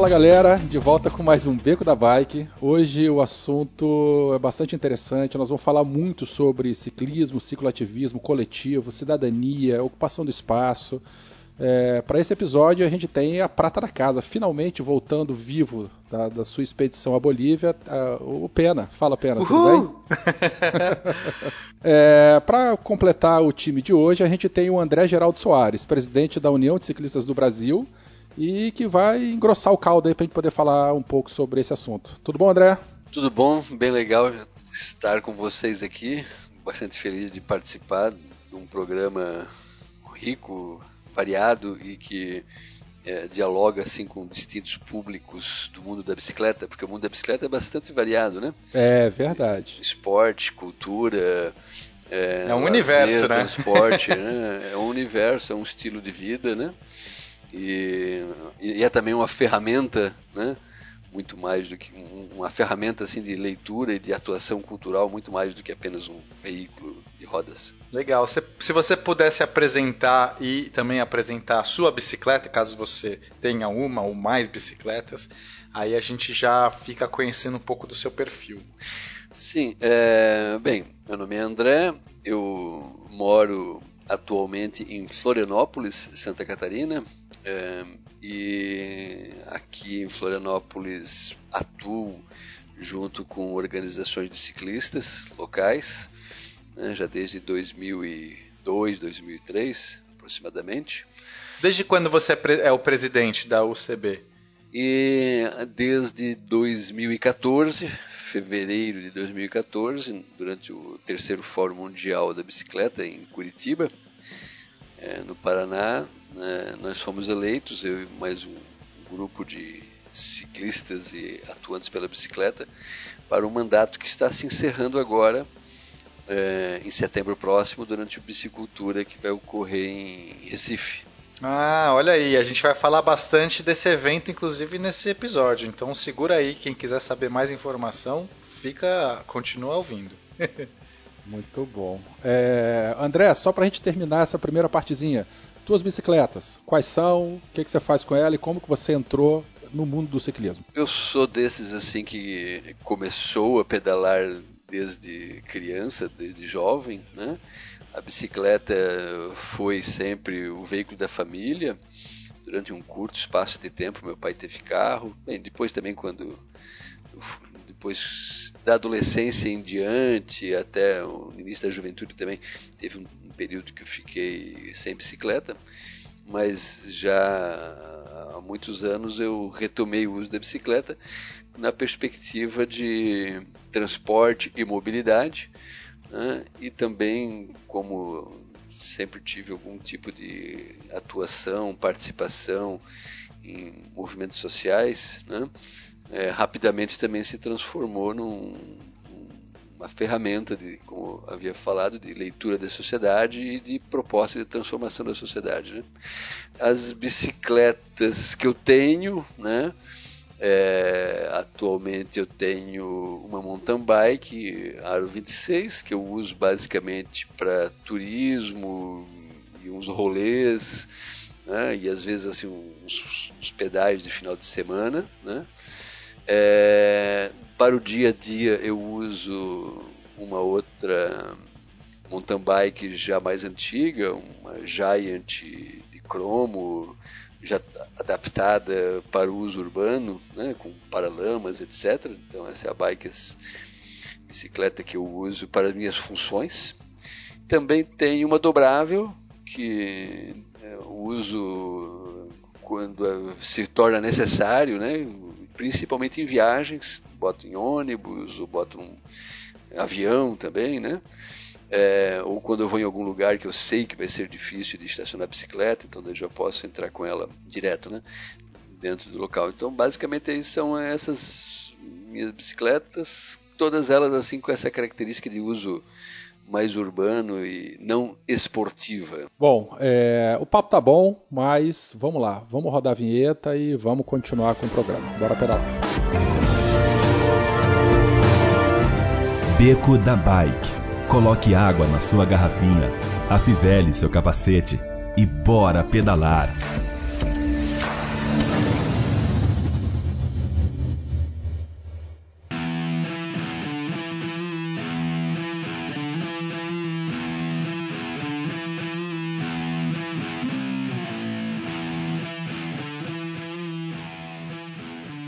Fala galera, de volta com mais um Beco da Bike. Hoje o assunto é bastante interessante. Nós vamos falar muito sobre ciclismo, cicloativismo coletivo, cidadania, ocupação do espaço. É, Para esse episódio a gente tem a prata da casa, finalmente voltando vivo da, da sua expedição à Bolívia, o Pena. Fala Pena, Uhul! tudo bem? é, Para completar o time de hoje a gente tem o André Geraldo Soares, presidente da União de Ciclistas do Brasil e que vai engrossar o caldo aí para a gente poder falar um pouco sobre esse assunto. Tudo bom, André? Tudo bom, bem legal estar com vocês aqui. Bastante feliz de participar de um programa rico, variado e que é, dialoga assim com distintos públicos do mundo da bicicleta, porque o mundo da bicicleta é bastante variado, né? É verdade. Esporte, cultura, é, É um lazer, universo, né? transporte, né? É um universo, é um estilo de vida, né? E, e é também uma ferramenta, né? Muito mais do que um- uma ferramenta assim de leitura e de atuação cultural, muito mais do que apenas um veículo de rodas. Legal. Se, se você pudesse apresentar e também apresentar a sua bicicleta, caso você tenha uma ou mais bicicletas, aí a gente já fica conhecendo um pouco do seu perfil. Sim, é, bem, meu nome é André, eu moro atualmente em Florianópolis, Santa Catarina, e aqui em Florianópolis atuo junto com organizações de ciclistas locais, né, já desde 2002, 2003 aproximadamente. Desde quando você é, é o presidente da UCB? E desde 2014, fevereiro de 2014, durante o terceiro Fórum Mundial da Bicicleta em Curitiba, eh, no Paraná, né, nós fomos eleitos, eu e mais um grupo de ciclistas e atuantes pela bicicleta, para um mandato que está se encerrando agora, eh, em setembro próximo, durante o Bicicultura que vai ocorrer em Recife. Ah, olha aí, a gente vai falar bastante desse evento, inclusive nesse episódio. Então segura aí, quem quiser saber mais informação, fica, continua ouvindo. Muito bom. É, André, só para a gente terminar essa primeira partezinha, tuas bicicletas, quais são, o que, que você faz com ela e como que você entrou no mundo do ciclismo? Eu sou desses assim que começou a pedalar desde criança, desde jovem, né? A bicicleta foi sempre o veículo da família. Durante um curto espaço de tempo, meu pai teve carro. Bem, depois também quando depois da adolescência em diante até o início da juventude também teve um, um período que eu fiquei sem bicicleta mas já há muitos anos eu retomei o uso da bicicleta na perspectiva de transporte e mobilidade, né? e também como sempre tive algum tipo de atuação, participação em movimentos sociais, né? É, rapidamente também se transformou num, uma ferramenta de, como havia falado, de leitura da sociedade e de proposta de transformação da sociedade. Né? As bicicletas que eu tenho, né? É, atualmente eu tenho uma mountain bike Aro 26 que eu uso basicamente para turismo e uns rolês né? e às vezes assim uns, uns pedais de final de semana né? É, para o dia a dia eu uso uma outra mountain bike já mais antiga, uma Giant de cromo, já adaptada para o uso urbano, né, com paralamas, etc. Então essa é a bike, essa bicicleta que eu uso para as minhas funções. Também tem uma dobrável que eu uso quando se torna necessário, né, principalmente em viagens, boto em ônibus ou boto um avião também, né? É, ou quando eu vou em algum lugar que eu sei que vai ser difícil de estacionar a bicicleta, então eu já posso entrar com ela direto, né? Dentro do local. Então, basicamente, são essas minhas bicicletas, todas elas assim com essa característica de uso mais urbano e não esportiva. Bom, é, o papo tá bom, mas vamos lá, vamos rodar a vinheta e vamos continuar com o programa. Bora pedalar. Beco da Bike. Coloque água na sua garrafinha, afivele seu capacete e bora pedalar.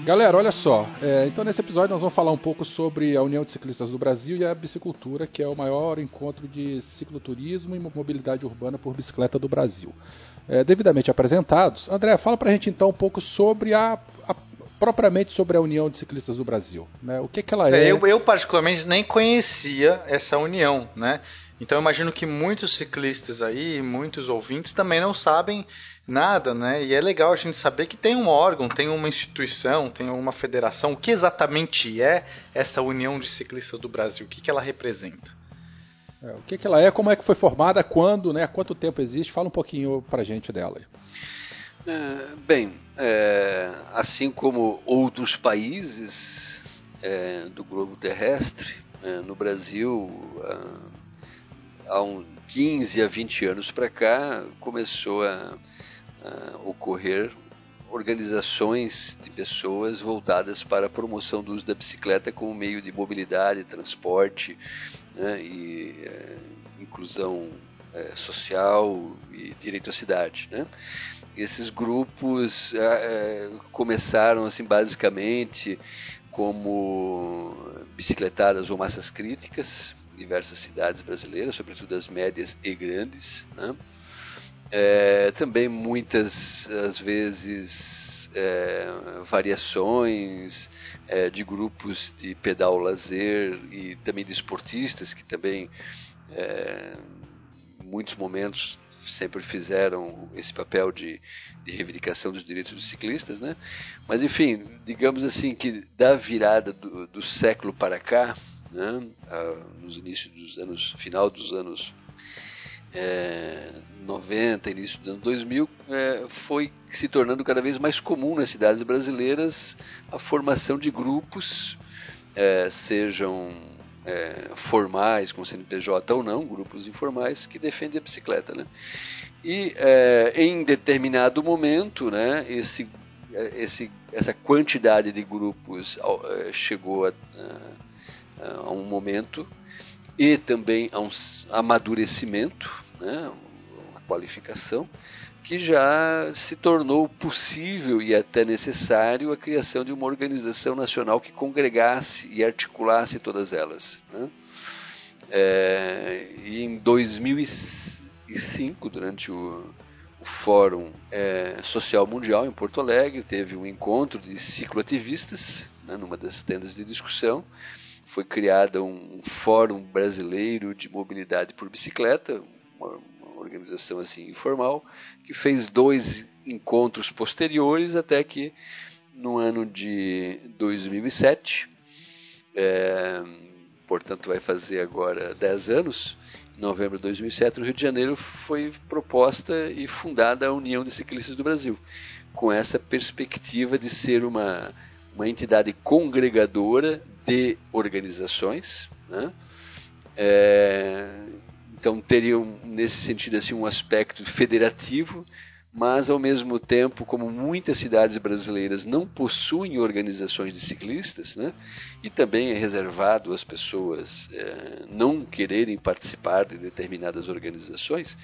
Galera, olha só. É, então, nesse episódio, nós vamos falar um pouco sobre a União de Ciclistas do Brasil e a Bicicultura, que é o maior encontro de cicloturismo e mobilidade urbana por bicicleta do Brasil. É, devidamente apresentados, André, fala pra gente então um pouco sobre a, a propriamente sobre a União de Ciclistas do Brasil. Né? O que, que ela é? é eu, eu, particularmente, nem conhecia essa união, né? Então, eu imagino que muitos ciclistas aí, muitos ouvintes também não sabem nada, né? E é legal a gente saber que tem um órgão, tem uma instituição, tem uma federação. O que exatamente é essa União de Ciclistas do Brasil? O que, que ela representa? É, o que, que ela é, como é que foi formada, quando, né? Há quanto tempo existe? Fala um pouquinho pra gente dela. É, bem, é, assim como outros países é, do globo terrestre, é, no Brasil, há uns 15 a 20 anos para cá, começou a uh, ocorrer organizações de pessoas voltadas para a promoção do uso da bicicleta como meio de mobilidade, transporte né, e uh, inclusão uh, social e direito à cidade. Né? Esses grupos começaram assim basicamente como bicicletadas ou massas críticas em diversas cidades brasileiras, sobretudo as médias e grandes. Né? É, também muitas, às vezes, é, variações é, de grupos de pedal lazer e também de esportistas que também, é, em muitos momentos, sempre fizeram esse papel de, de, reivindicação dos direitos dos ciclistas, né? Mas enfim, digamos assim que da virada do, do século para cá, né? Ah, nos inícios dos anos, final dos anos é, 90, início dos anos 2000, é, foi se tornando cada vez mais comum nas cidades brasileiras a formação de grupos, é, sejam é, formais, com CNPJ ou não, grupos informais que defendem a bicicleta. Né? E é, em determinado momento, né, esse, esse, essa quantidade de grupos é, chegou a, a, a um momento e também a um amadurecimento né, uma qualificação, que já se tornou possível e até necessário a criação de uma organização nacional que congregasse e articulasse todas elas. Né? É, e em 2005, durante o, o Fórum é, Social Mundial em Porto Alegre, teve um encontro de cicloativistas, né, numa das tendas de discussão, foi criado um, um Fórum Brasileiro de Mobilidade por Bicicleta, uma, uma organização assim informal, que fez dois encontros posteriores até que no ano de 2007, é, portanto vai fazer agora 10 anos, em novembro de 2007, no Rio de Janeiro, foi proposta e fundada a União de Ciclistas do Brasil, com essa perspectiva de ser uma, uma entidade congregadora de organizações, né? é, então teria nesse sentido assim um aspecto federativo, mas ao mesmo tempo, como muitas cidades brasileiras não possuem organizações de ciclistas, né, e também é reservado às pessoas é, não quererem participar de determinadas organizações,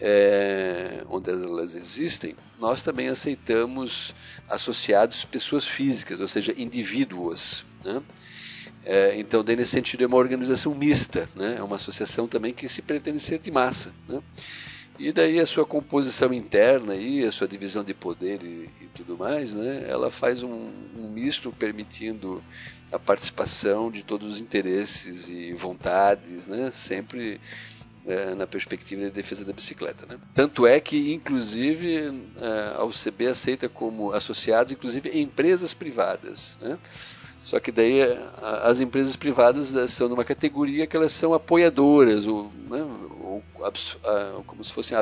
é, onde elas existem, nós também aceitamos associados pessoas físicas, ou seja, indivíduos. Né? É, então, daí, nesse sentido, é uma organização mista, né? é uma associação também que se pretende ser de massa. Né? E daí a sua composição interna, e a sua divisão de poder e, e tudo mais, né? ela faz um, um, misto permitindo a participação de todos os interesses e vontades, né? sempre é, na perspectiva da defesa da bicicleta. Né? Tanto é que, inclusive, é, a UCB aceita como associados, inclusive, empresas privadas. Né? Só que daí a, as empresas privadas eh, são numa categoria que elas são apoiadoras, ou, né, ou como se fossem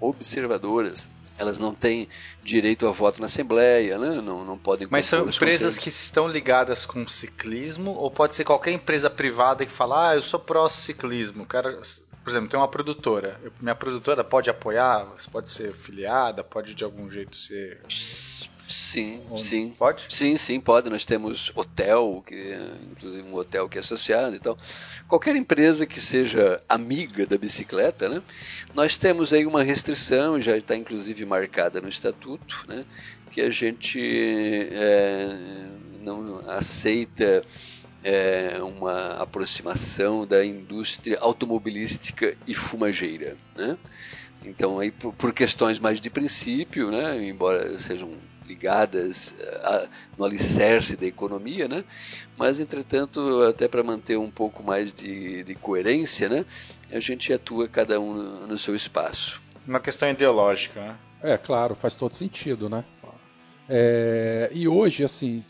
observadoras. Elas não têm direito a voto na Assembleia, né? não, não podem. Mas são empresas que estão ligadas com ciclismo, ou pode ser qualquer empresa privada que fala, ah, eu sou pró-ciclismo. Cara, por exemplo, tem uma produtora. Eu, minha produtora pode apoiar, pode ser filiada, pode de algum jeito ser Sim, sim. Pode? Sim, sim, pode. Nós temos hotel, que inclusive um hotel que é associado. Então, qualquer empresa que seja amiga da bicicleta, né? Nós temos aí uma restrição, já está inclusive marcada no estatuto, né? Que a gente é, não aceita é, uma aproximação da indústria automobilística e fumageira, né? Então, aí, por, questões mais de princípio, né, embora sejam ligadas eh, a, no alicerce da economia, né? mas entretanto até para manter um pouco mais de, de, coerência, né? a gente atua cada um no seu espaço. Uma questão ideológica, né? É, claro, faz todo sentido, né? É, e hoje, assim,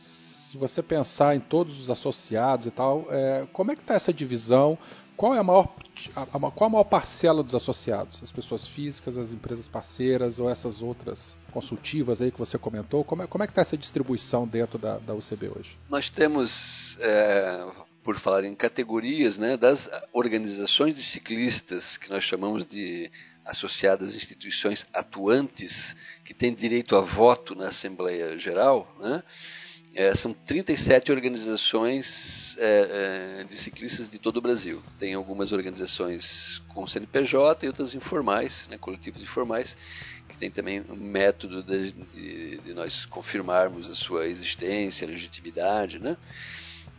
se você pensar em todos os associados e tal, é, como é que está essa divisão? Qual é a maior a, a, qual a maior parcela dos associados? As pessoas físicas, as empresas parceiras ou essas outras consultivas aí que você comentou? Como é, como é que está essa distribuição dentro da, da UCB hoje? Nós temos, é, por falar em categorias, né, das organizações de ciclistas, que nós chamamos de associadas instituições atuantes, que têm direito a voto na Assembleia Geral, né? É, são 37 organizações é, é, de ciclistas de todo o Brasil. Tem algumas organizações com CNPJ e outras informais, né, coletivos informais, que tem também um método de, de, de nós confirmarmos a sua existência, a legitimidade, né,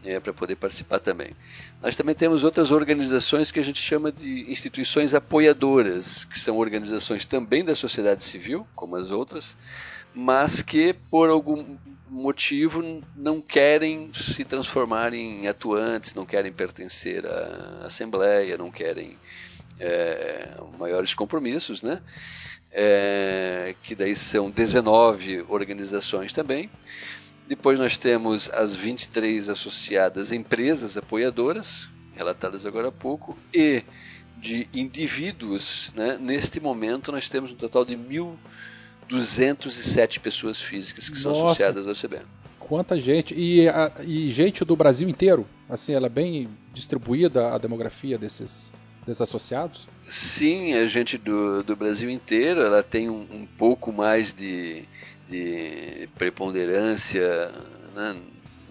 é, para poder participar também. Nós também temos outras organizações que a gente chama de instituições apoiadoras, que são organizações também da sociedade civil, como as outras, mas que por algum motivo não querem se transformar em atuantes, não querem pertencer à Assembleia, não querem é, maiores compromissos, né? É, que daí são 19 organizações também. Depois nós temos as 23 associadas empresas apoiadoras, relatadas agora há pouco, e de indivíduos, né? neste momento nós temos um total de mil 207 pessoas físicas que Nossa, são associadas ao CBN. Quanta gente! E, a, e gente do Brasil inteiro? Assim, ela é bem distribuída a demografia desses, desses associados? Sim, a gente do, do Brasil inteiro, ela tem um, um pouco mais de, de preponderância né,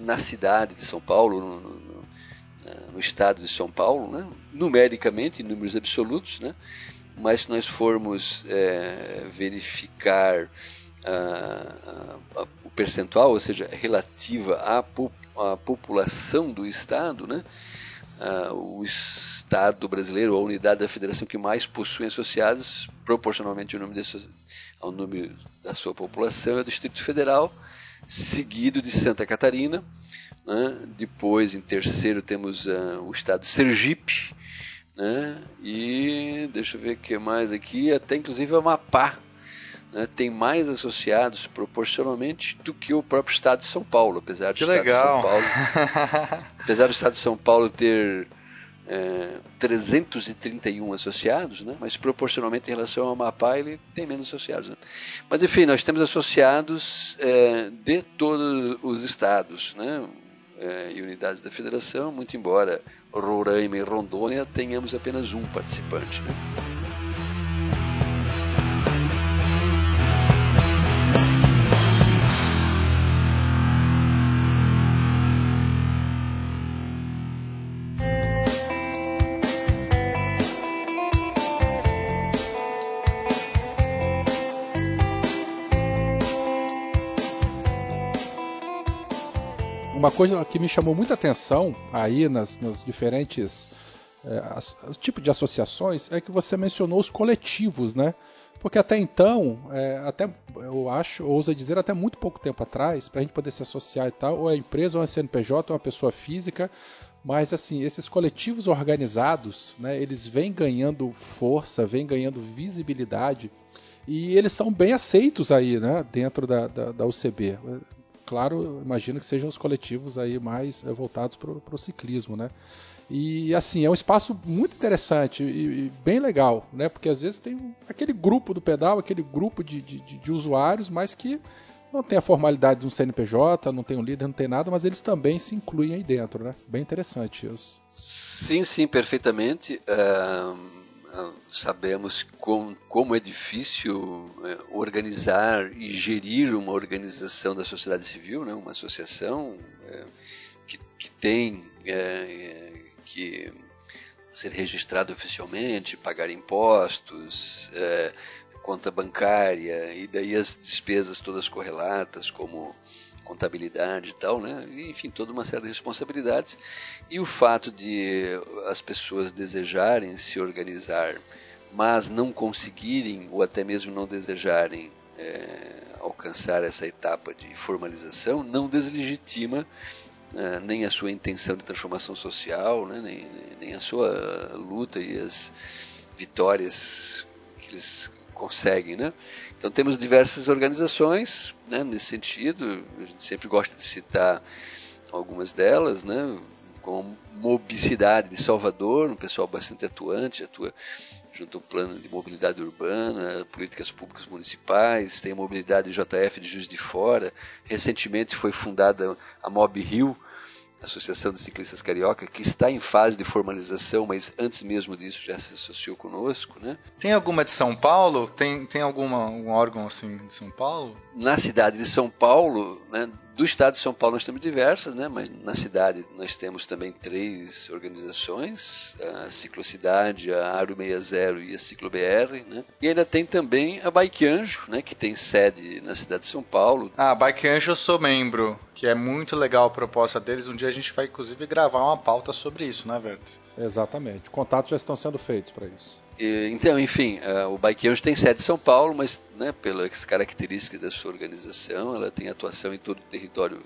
na cidade de São Paulo, no, no, no, estado de São Paulo, né, numericamente, em números absolutos, né, mas se nós formos é, verificar a, a, o percentual, ou seja, relativa à, população do Estado, né, o Estado brasileiro, a unidade da federação que mais possui associados, proporcionalmente ao número, ao número da sua população, é o Distrito Federal, seguido de Santa Catarina. Né, depois, em terceiro, temos uh, o Estado Sergipe, né? E deixa eu ver o que mais aqui, até inclusive o Amapá né? tem mais associados proporcionalmente do que o próprio Estado de São Paulo, apesar que do legal. Estado de São Paulo, apesar do Estado de São Paulo ter é, 331 associados, né? mas proporcionalmente em relação ao Amapá ele tem menos associados. Né? Mas enfim, nós temos associados é, de todos os estados, né? É, e unidades da federação, muito embora Roraima e Rondônia tenhamos apenas um participante. Né? Uma coisa que me chamou muita atenção aí nas, nas diferentes é, as, tipo de associações é que você mencionou os coletivos, né? Porque até então, é, até eu acho, ousa dizer, até muito pouco tempo atrás, para a gente poder se associar e tal, ou é empresa, ou é CNPJ, ou é uma pessoa física, mas assim, esses coletivos organizados, né, eles vêm ganhando força, vêm ganhando visibilidade, e eles são bem aceitos aí, né, dentro da, da, da UCB claro, imagino que sejam os coletivos aí mais é, voltados para o ciclismo, né? E assim, é um espaço muito interessante e, e, bem legal, né? Porque às vezes tem aquele grupo do pedal, aquele grupo de, de, de usuários, mas que não tem a formalidade de um CNPJ, não tem um líder, não tem nada, mas eles também se incluem aí dentro, né? Bem interessante isso. Sim, sim, perfeitamente. Uh, sabemos com, como é difícil uh, organizar e gerir uma organização da sociedade civil, né? uma associação uh, que, que, tem que ser registrado oficialmente, pagar impostos, conta bancária e daí as despesas todas correlatas, como contabilidade e tal, né? enfim, toda uma série de responsabilidades. E o fato de as pessoas desejarem se organizar, mas não conseguirem, ou até mesmo não desejarem é, alcançar essa etapa de formalização, não deslegitima é, nem a sua intenção de transformação social, né? nem, nem a sua luta e as vitórias que eles conseguem, né? Então temos diversas organizações, né, nesse sentido, a gente sempre gosta de citar algumas delas, né, como Mobicidade de Salvador, um pessoal bastante atuante, atua junto ao plano de mobilidade urbana, políticas públicas municipais, tem a mobilidade JF de Juiz de Fora, recentemente foi fundada a Mob Rio, Associação de Ciclistas Carioca, que está em fase de formalização, mas antes mesmo disso já se associou conosco, né? Tem alguma de São Paulo? Tem, tem alguma um órgão assim de São Paulo? Na cidade de São Paulo, né, do estado de São Paulo nós temos diversas, né, mas na cidade nós temos também três organizações, a Ciclocidade, a Aro 60 e a CicloBR, né? E ainda tem também a Bike Anjo, né, que tem sede na cidade de São Paulo. Ah, Bike Anjo eu sou membro, que é muito legal a proposta deles. Um dia a gente vai inclusive gravar uma pauta sobre isso, né, Verto? Exatamente. Contatos já estão sendo feitos para isso. Então, enfim, o Bike Anjo tem sede em São Paulo, mas né, pelas características da sua organização, ela tem atuação em todo o território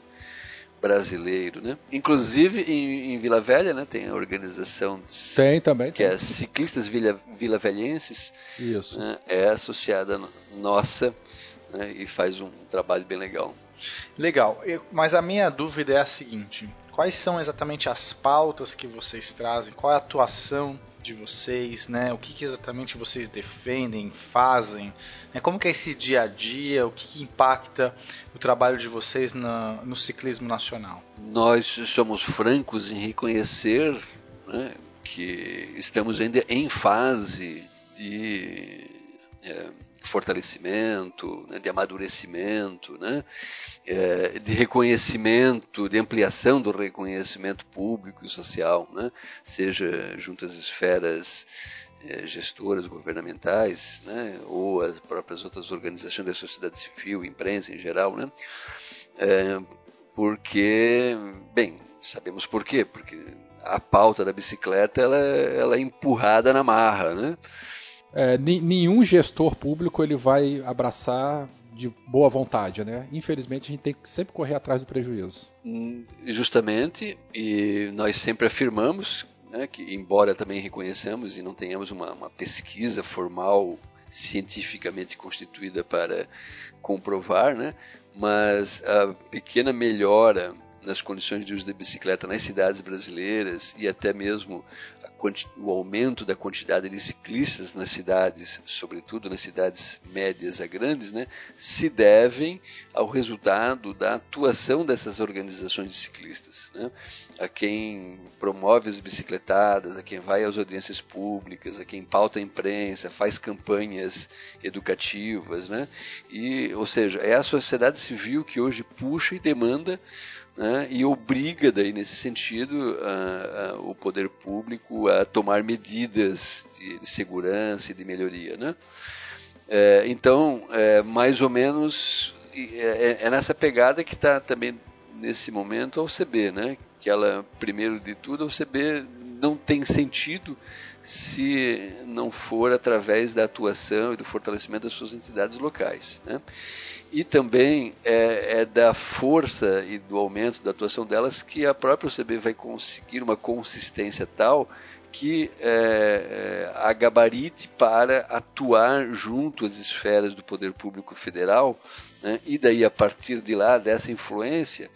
brasileiro, né? Inclusive em, em, Vila Velha, né? Tem a organização tem também que tem. é Ciclistas Vila, Vila Velhenses. Isso. Né, é associada nossa né, e faz um trabalho bem legal. Legal. Mas a minha dúvida é a seguinte: quais são exatamente as pautas que vocês trazem? Qual é a atuação de vocês, né? O que, que exatamente vocês defendem, fazem? Né? Como que é esse dia a dia? O que, que impacta o trabalho de vocês na, no ciclismo nacional? Nós somos francos em reconhecer né, que estamos ainda em fase de é, fortalecimento, né, de amadurecimento, né, é, de reconhecimento, de ampliação do reconhecimento público e social, né, seja junto às esferas é, gestoras governamentais, né, ou as próprias outras organizações da sociedade civil, imprensa em geral, né, é, porque, bem, sabemos por quê, porque a pauta da bicicleta ela, ela é empurrada na marra, né? É, nenhum gestor público ele vai abraçar de boa vontade, né? Infelizmente a gente tem que sempre correr atrás do prejuízo. Hum, justamente, e nós sempre afirmamos né, que, embora também reconheçamos e não tenhamos uma, uma pesquisa formal cientificamente constituída para comprovar, né? Mas a pequena melhora nas condições de uso da bicicleta nas cidades brasileiras e até mesmo o aumento da quantidade de ciclistas nas cidades, sobretudo nas cidades médias a grandes, né, se devem ao resultado da atuação dessas organizações de ciclistas. Né, a quem promove as bicicletadas, a quem vai às audiências públicas, a quem pauta a imprensa, faz campanhas educativas, né, e, ou seja, é a sociedade civil que hoje puxa e demanda né, e obriga, daí, nesse sentido, a, a, o poder público a tomar medidas de, de segurança e de melhoria. Né? É, então, é, mais ou menos, é, é nessa pegada que está também, nesse momento, a OCB, né? que ela, primeiro de tudo, a OCB não tem sentido se não for através da atuação e do fortalecimento das suas entidades locais. Né? E também é, é, da força e do aumento da atuação delas que a própria OCB vai conseguir uma consistência tal que é, é, a gabarite para atuar junto às esferas do poder público federal né? e daí a partir de lá dessa influência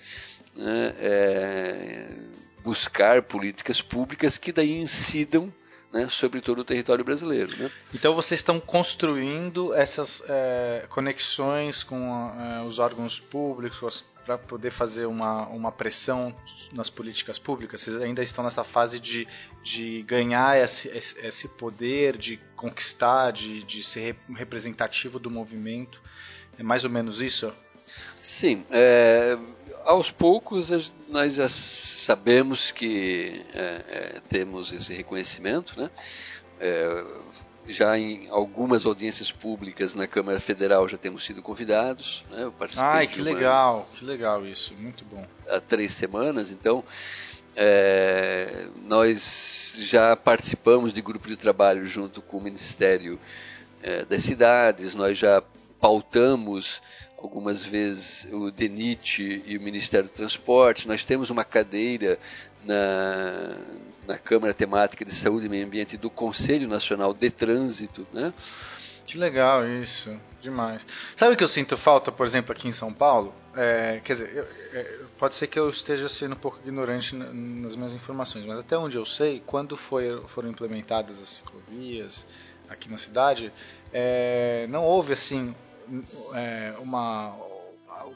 né? é, buscar políticas públicas que daí incidam né, sobre todo o território brasileiro. Né? Então vocês estão construindo essas é, conexões com é, os órgãos públicos para poder fazer uma, uma pressão nas políticas públicas? Vocês ainda estão nessa fase de, de ganhar esse, esse poder, de conquistar, de, de ser representativo do movimento? É mais ou menos isso? Sim. É, aos poucos nós já sabemos que é, é, temos esse reconhecimento, né? É, já em algumas audiências públicas na Câmara Federal já temos sido convidados. Né? Eu Ai, que uma, legal, que legal isso, muito bom. Há três semanas, então é, nós já participamos de grupo de trabalho junto com o Ministério é, das Cidades, nós já pautamos algumas vezes o DENIT e o Ministério do Transporte. Nós temos uma cadeira na, na Câmara Temática de Saúde e Meio Ambiente do Conselho Nacional de Trânsito, né? Que legal isso, demais. Sabe o que eu sinto falta, por exemplo, aqui em São Paulo? É, quer dizer, eu, é, pode ser que eu esteja sendo um pouco ignorante nas minhas informações, mas até onde eu sei, quando foi, foram implementadas as ciclovias aqui na cidade, é, não houve assim é, uma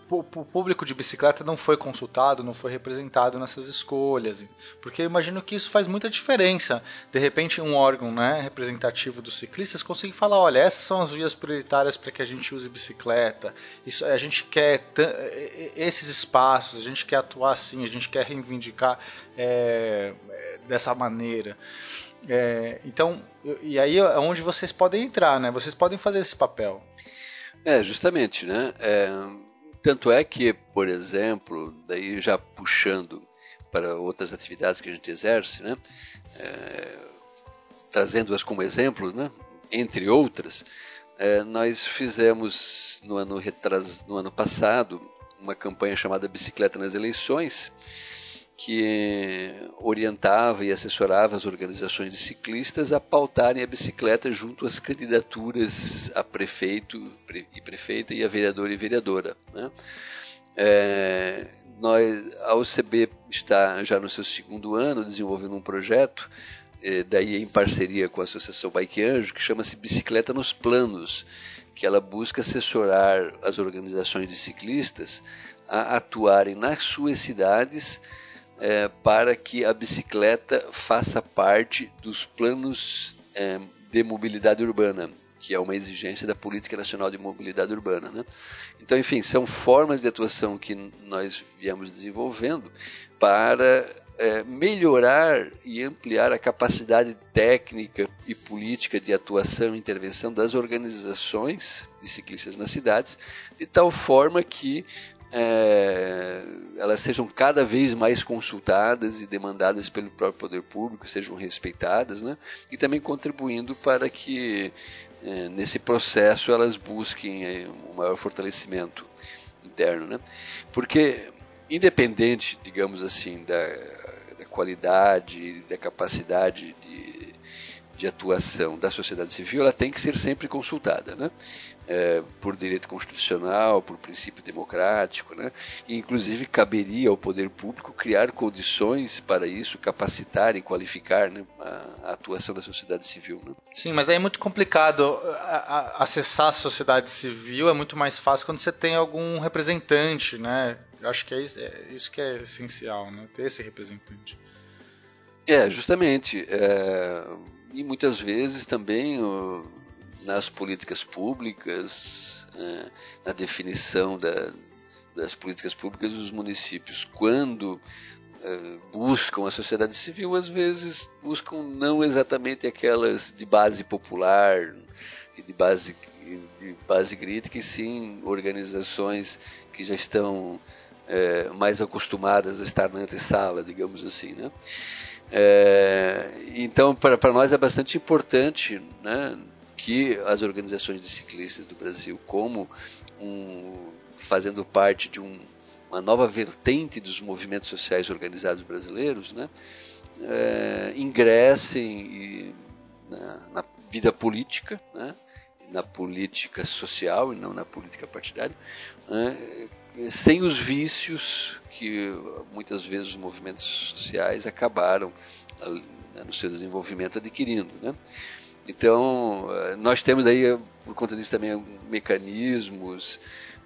o público de bicicleta não foi consultado, não foi representado nessas escolhas, porque eu imagino que isso faz muita diferença. De repente, um órgão né, representativo dos ciclistas consegue falar: olha, essas são as vias prioritárias para que a gente use bicicleta. Isso, a gente quer esses espaços, a gente quer atuar assim, a gente quer reivindicar é, dessa maneira. É, então, e aí é onde vocês podem entrar, né? Vocês podem fazer esse papel. É, justamente, né? É, tanto é que, por exemplo, daí já puxando para outras atividades que a gente exerce, né? É, trazendo-as como exemplo, né? Entre outras, é, nós fizemos no ano, retras, no ano passado uma campanha chamada Bicicleta nas Eleições, que orientava e assessorava as organizações de ciclistas a pautarem a bicicleta junto às candidaturas a prefeito e prefeita e a vereador e vereadora. Né? É, nós, a OCB está já no seu segundo ano desenvolvendo um projeto, é, daí em parceria com a Associação Bike Anjo, que chama-se Bicicleta nos Planos, que ela busca assessorar as organizações de ciclistas a atuarem nas suas cidades é, para que a bicicleta faça parte dos planos é, de mobilidade urbana, que é uma exigência da Política Nacional de Mobilidade Urbana. Né? Então, enfim, são formas de atuação que nós viemos desenvolvendo para é, melhorar e ampliar a capacidade técnica e política de atuação e intervenção das organizações de ciclistas nas cidades, de tal forma que é, elas sejam cada vez mais consultadas e demandadas pelo próprio poder público, sejam respeitadas, né? e também contribuindo para que é, nesse processo elas busquem é, um maior fortalecimento interno. Né? Porque, independente, digamos assim, da, da qualidade, da capacidade de, de atuação da sociedade civil, ela tem que ser sempre consultada. Né? é, por direito constitucional, por princípio democrático, né? E, inclusive caberia ao poder público criar condições para isso, capacitar e qualificar né, a, a, atuação da sociedade civil. Né? Sim, mas aí é muito complicado acessar a sociedade civil, é muito mais fácil quando você tem algum representante, né? Eu acho que é isso, é isso que é essencial, né? Ter esse representante. É, justamente. É, e muitas vezes também nas políticas públicas, é, na definição da, das políticas públicas dos municípios, quando é, buscam a sociedade civil, às vezes buscam não exatamente aquelas de base popular e de base, de base crítica, e sim organizações que já estão é, mais acostumadas a estar na antessala, digamos assim. Né? É, então, para nós é bastante importante né, que as organizações de ciclistas do Brasil, como um, fazendo parte de um, uma nova vertente dos movimentos sociais organizados brasileiros, né, é, ingressem e, na, na, vida política, né, na política social e não na política partidária, né, sem os vícios que muitas vezes os movimentos sociais acabaram né, no seu desenvolvimento adquirindo. Né? Então, eh, nós temos aí, por conta disso também, mecanismos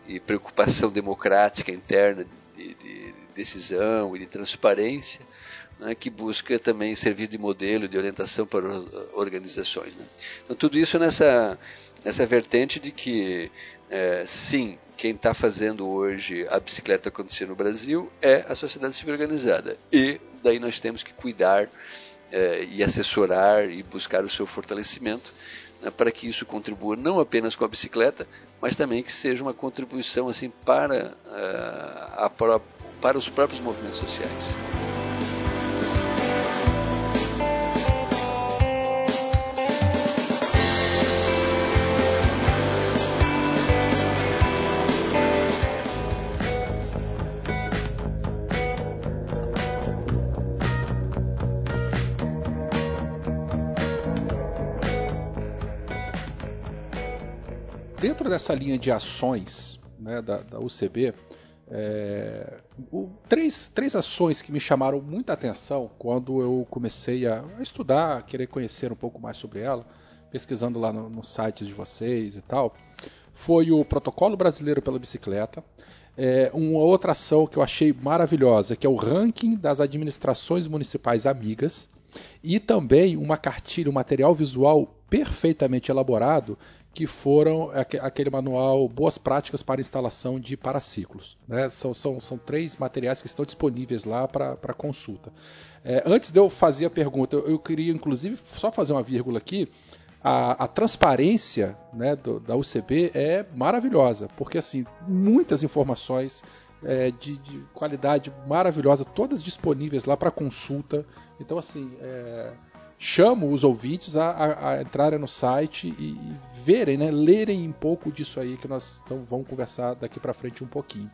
e preocupação democrática interna de, de decisão e de transparência, né, que busca também servir de modelo de orientação para organizações. Né? Então, tudo isso nessa, nessa vertente de que, é, sim, quem está fazendo hoje a bicicleta acontecer no Brasil é a sociedade civil organizada. E daí nós temos que cuidar é, e assessorar e buscar o seu fortalecimento né, para que isso contribua não apenas com a bicicleta, mas também que seja uma contribuição assim para, uh, a, para os próprios movimentos sociais. Dessa linha de ações né, da, da, UCB, é, o, três, três ações que me chamaram muita atenção quando eu comecei a, a estudar, a querer conhecer um pouco mais sobre ela, pesquisando lá no, no site de vocês e tal, foi o Protocolo Brasileiro pela Bicicleta, é, uma outra ação que eu achei maravilhosa, que é o ranking das administrações municipais amigas, e também uma cartilha, um material visual perfeitamente elaborado que foram aquele manual Boas Práticas para Instalação de Paraciclos. Né? São, são, são três materiais que estão disponíveis lá para consulta. É, antes de eu fazer a pergunta, eu, eu, queria inclusive só fazer uma vírgula aqui. A, a transparência né, do, da UCB é maravilhosa, porque assim muitas informações é, de, de, qualidade maravilhosa, todas disponíveis lá para consulta. Então assim, é, chamo os ouvintes a, a, a entrarem no site e, e, verem, né, lerem um pouco disso aí que nós então, vamos conversar daqui para frente um pouquinho.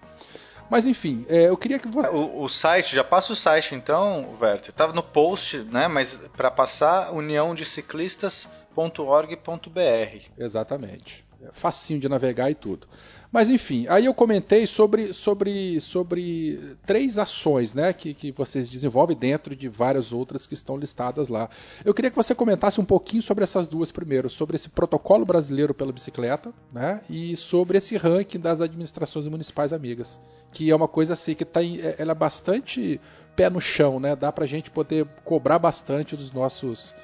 Mas enfim, é, eu queria que você... o, o, site, já passa o site então, Werther. Estava no post, né? Mas para passar, uniãodeciclistas.org.br. Exatamente. É facinho de navegar e tudo. Mas enfim, aí eu comentei sobre, sobre, sobre três ações né, que, que vocês desenvolvem dentro de várias outras que estão listadas lá. Eu queria que você comentasse um pouquinho sobre essas duas primeiro, sobre esse protocolo brasileiro pela bicicleta né, e sobre esse ranking das administrações municipais amigas, que é uma coisa assim que tá, é, ela é bastante pé no chão, né? Dá pra gente poder cobrar bastante dos nossos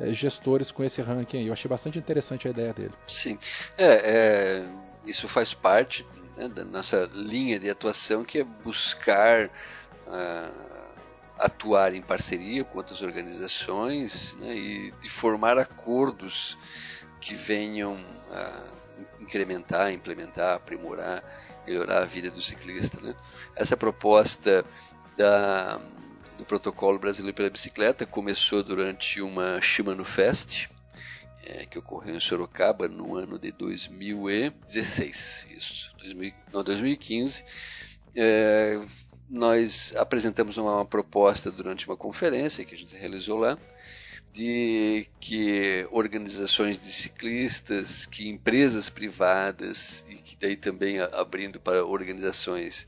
é, gestores com esse ranking aí. Eu achei bastante interessante a ideia dele. Sim. É, é isso faz parte né, da nossa linha de atuação, que é buscar uh, atuar em parceria com outras organizações né, e de formar acordos que venham uh, incrementar, implementar, aprimorar, melhorar a vida do ciclista. Né? Essa proposta da, do Protocolo Brasileiro pela Bicicleta começou durante uma Shimano Fest, é, que ocorreu em Sorocaba no ano de 2016, isso, 2000, não, 2015. É, nós apresentamos uma, uma proposta durante uma conferência que a gente realizou lá, de que organizações de ciclistas, que empresas privadas e que daí também abrindo para organizações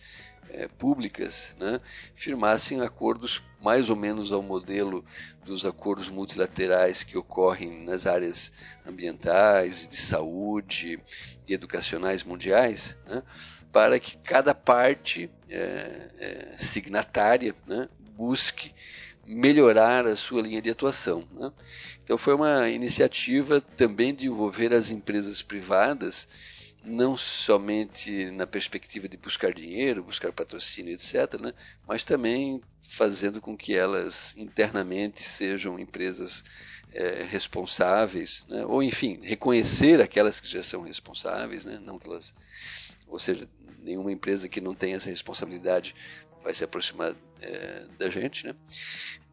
é, públicas né, firmassem acordos mais ou menos ao modelo dos acordos multilaterais que ocorrem nas áreas ambientais, de saúde e educacionais mundiais, né, para que cada parte é, é, signatária né, busque melhorar a sua linha de atuação. Né. Então foi uma iniciativa também de envolver as empresas privadas não somente na perspectiva de buscar dinheiro, buscar patrocínio, etc., né, mas também fazendo com que elas internamente sejam empresas é, responsáveis, né, ou enfim, reconhecer aquelas que já são responsáveis, né, não que elas ou seja, nenhuma empresa que não tenha essa responsabilidade vai se aproximar é, da gente, né?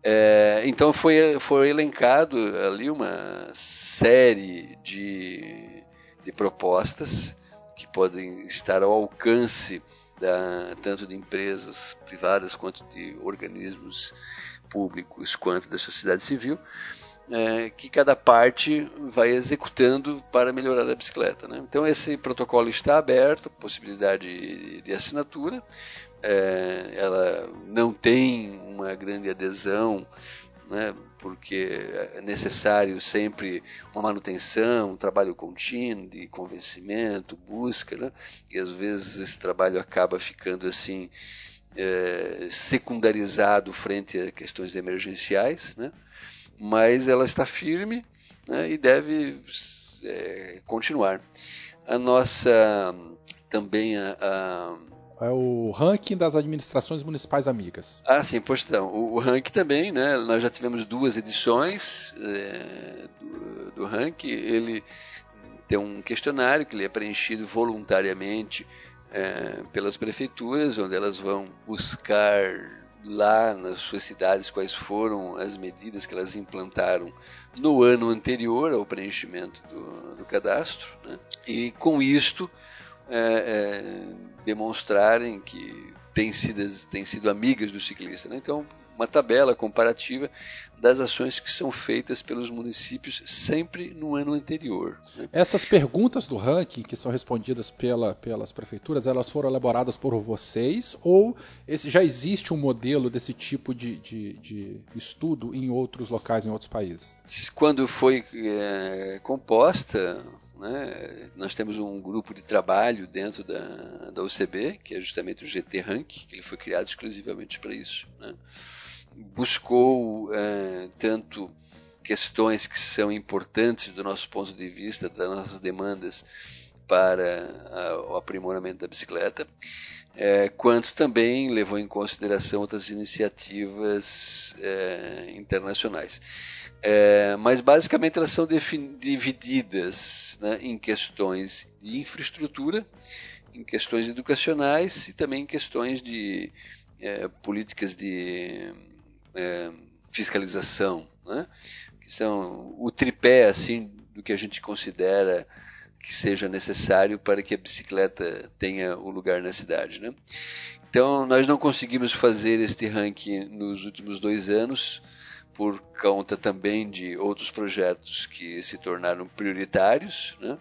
É, então foi, foi elencado ali uma série de, de propostas que podem estar ao alcance da, tanto de empresas privadas quanto de organismos públicos quanto da sociedade civil, é, que cada parte vai executando para melhorar a bicicleta. Né? Então esse protocolo está aberto, possibilidade de assinatura. É, ela não tem uma grande adesão, né, porque é necessário sempre uma manutenção, um trabalho contínuo de convencimento, busca, né, e às vezes esse trabalho acaba ficando assim é, secundarizado frente a questões emergenciais, né, mas ela está firme né, e deve é, continuar. A nossa também a, a é o ranking das administrações municipais amigas. Ah, sim, pois então. O, o ranking também, né? Nós já tivemos duas edições é, do, do ranking. Ele tem um questionário que ele é preenchido voluntariamente é, pelas prefeituras, onde elas vão buscar lá nas suas cidades quais foram as medidas que elas implantaram no ano anterior ao preenchimento do, do cadastro, né? e com isto é, é, demonstrarem que têm sido, têm sido amigas do ciclista. Né? Então, uma tabela comparativa das ações que são feitas pelos municípios sempre no ano anterior. Né? Essas perguntas do ranking que são respondidas pela, pelas prefeituras, elas foram elaboradas por vocês ou esse, já existe um modelo desse tipo de, de, de estudo em outros locais, em outros países? Quando foi é, composta né? Nós temos um grupo de trabalho dentro da, da UCB, que é justamente o GT Rank, que ele foi criado exclusivamente para isso. Né? buscou é, tanto questões que são importantes do nosso ponto de vista, das nossas demandas para a, o aprimoramento da bicicleta, é, quanto também levou em consideração outras iniciativas é, internacionais. É, mas basicamente elas são divididas né, em questões de infraestrutura, em questões educacionais e também em questões de é, políticas de é, fiscalização, né? que são o tripé assim do que a gente considera que seja necessário para que a bicicleta tenha o lugar na cidade. Né? Então, nós não conseguimos fazer este ranking nos últimos dois anos, por conta também de outros projetos que se tornaram prioritários, né?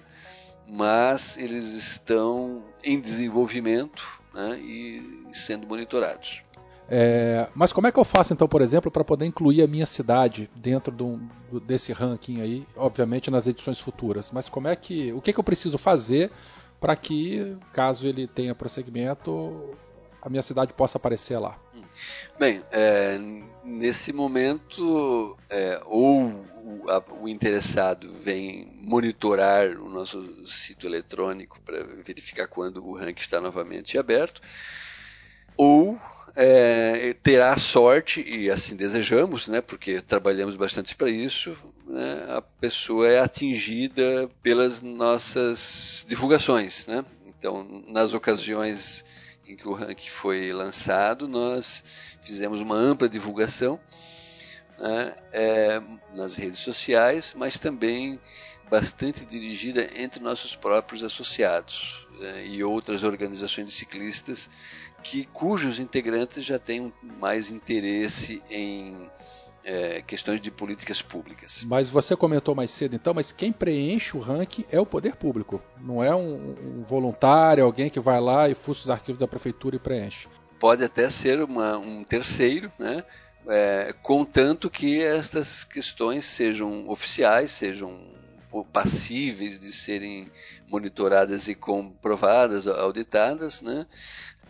mas eles estão em desenvolvimento né? e sendo monitorados. É, mas como é que eu faço então, por exemplo, para poder incluir a minha cidade dentro do, desse ranking aí, obviamente nas edições futuras? Mas como é que, o que, que eu preciso fazer para que, caso ele tenha prosseguimento, a minha cidade possa aparecer lá? Bem, é, nesse momento, é, ou o, a, o, interessado vem monitorar o nosso sítio eletrônico para verificar quando o ranking está novamente aberto, ou é, terá sorte, e assim desejamos, né, porque trabalhamos bastante para isso, né, a pessoa é atingida pelas nossas divulgações. Né? Então, nas ocasiões em que o ranking foi lançado, nós fizemos uma ampla divulgação né, é, nas redes sociais, mas também bastante dirigida entre nossos próprios associados é, e outras organizações de ciclistas que cujos integrantes já têm mais interesse em é, questões de políticas públicas. Mas você comentou mais cedo, então, mas quem preenche o ranking é o poder público, não é um, um voluntário, alguém que vai lá e fuça os arquivos da prefeitura e preenche. Pode até ser uma, um terceiro, né? É, contanto que estas questões sejam oficiais, sejam passíveis de serem monitoradas e comprovadas, auditadas, né?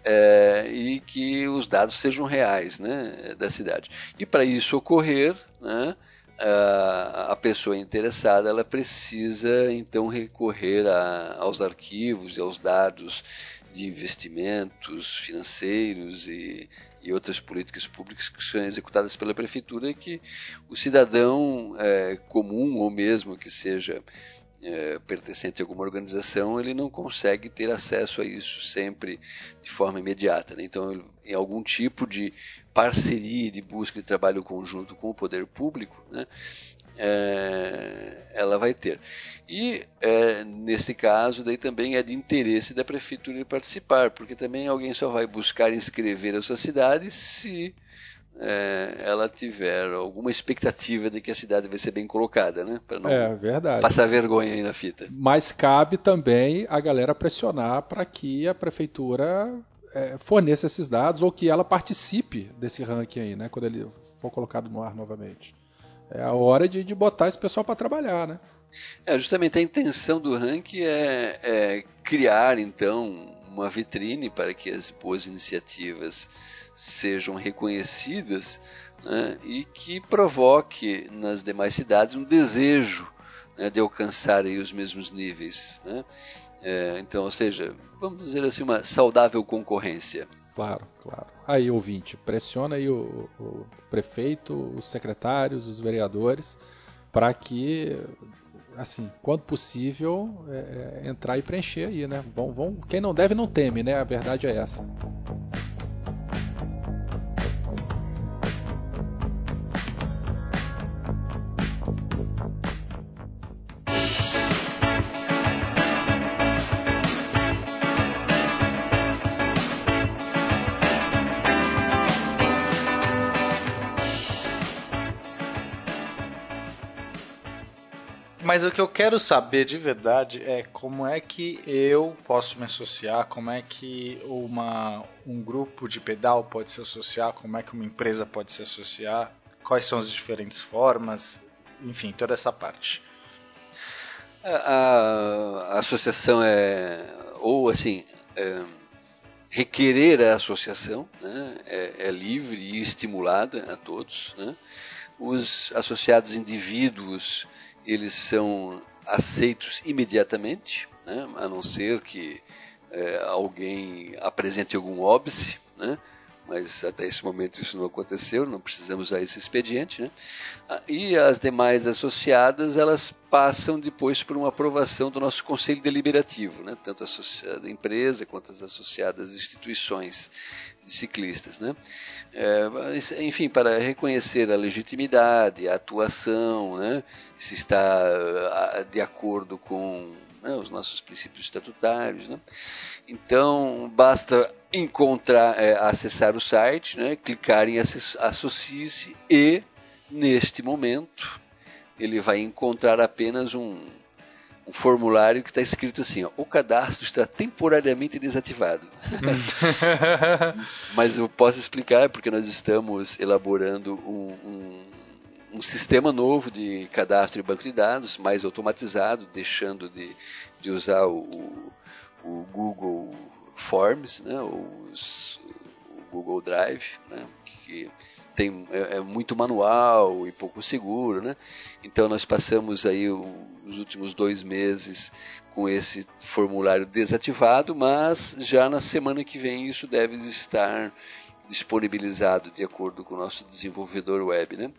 É, e que os dados sejam reais né, da cidade. E para isso ocorrer, né, a, pessoa interessada ela precisa então recorrer a, aos arquivos e aos dados de investimentos financeiros e, e outras políticas públicas que são executadas pela prefeitura que o cidadão é, comum ou mesmo que seja é, pertencente a alguma organização, ele não consegue ter acesso a isso sempre de forma imediata. Né? Então, em algum tipo de parceria, de busca de trabalho conjunto com o poder público, né, é, ela vai ter. E é, nesse caso, daí também é de interesse da prefeitura participar, porque também alguém só vai buscar inscrever a sua cidade se é, ela tiver alguma expectativa de que a cidade vai ser bem colocada, né? Para não é, verdade. passar vergonha aí na fita. Mas cabe também a galera pressionar para que a prefeitura é, forneça esses dados ou que ela participe desse ranking aí, né? Quando ele for colocado no ar novamente. É a hora de, de botar esse pessoal para trabalhar, né? É, justamente a intenção do ranking é, é criar então uma vitrine para que as boas iniciativas sejam reconhecidas né, e que provoque nas demais cidades um desejo né, de alcançar os mesmos níveis. Né? É, então, ou seja, vamos dizer assim, uma saudável concorrência. Claro, claro. Aí, ouvinte, pressiona aí o, o prefeito, os secretários, os vereadores, para que, assim, quando possível, é, é, entrar e preencher aí, né? Vão, quem não deve não teme, né? A verdade é essa. Mas o que eu quero saber de verdade é como é que eu posso me associar, como é que uma, um grupo de pedal pode se associar, como é que uma empresa pode se associar, quais são as diferentes formas, enfim, toda essa parte. A, a, associação é, ou assim, é, requerer a associação né, é, é, livre e estimulada a todos. Né? Os associados indivíduos eles são aceitos imediatamente, né? a não ser que é, alguém apresente algum óbice, né? mas até esse momento isso não aconteceu, não precisamos usar esse expediente. Né? Ah, e as demais associadas, elas passam depois por uma aprovação do nosso Conselho Deliberativo, né? tanto a associada empresa quanto as associadas instituições de ciclistas. Né? É, enfim, para reconhecer a legitimidade, a atuação, né? se está de acordo com né, os nossos princípios estatutários. Né? Então, basta encontrar, é, acessar o site, né, clicar em associe-se e, neste momento, ele vai encontrar apenas um, um formulário que está escrito assim: ó, o cadastro está temporariamente desativado. Mas eu posso explicar porque nós estamos elaborando um, um, um, sistema novo de cadastro e banco de dados, mais automatizado, deixando de, de usar o, o Google Forms, né, os, o Google Drive, né, que tem, é, é, muito manual e pouco seguro, né? Então nós passamos aí os últimos dois meses com esse formulário desativado, mas já na semana que vem isso deve estar disponibilizado de acordo com o nosso desenvolvedor web, né?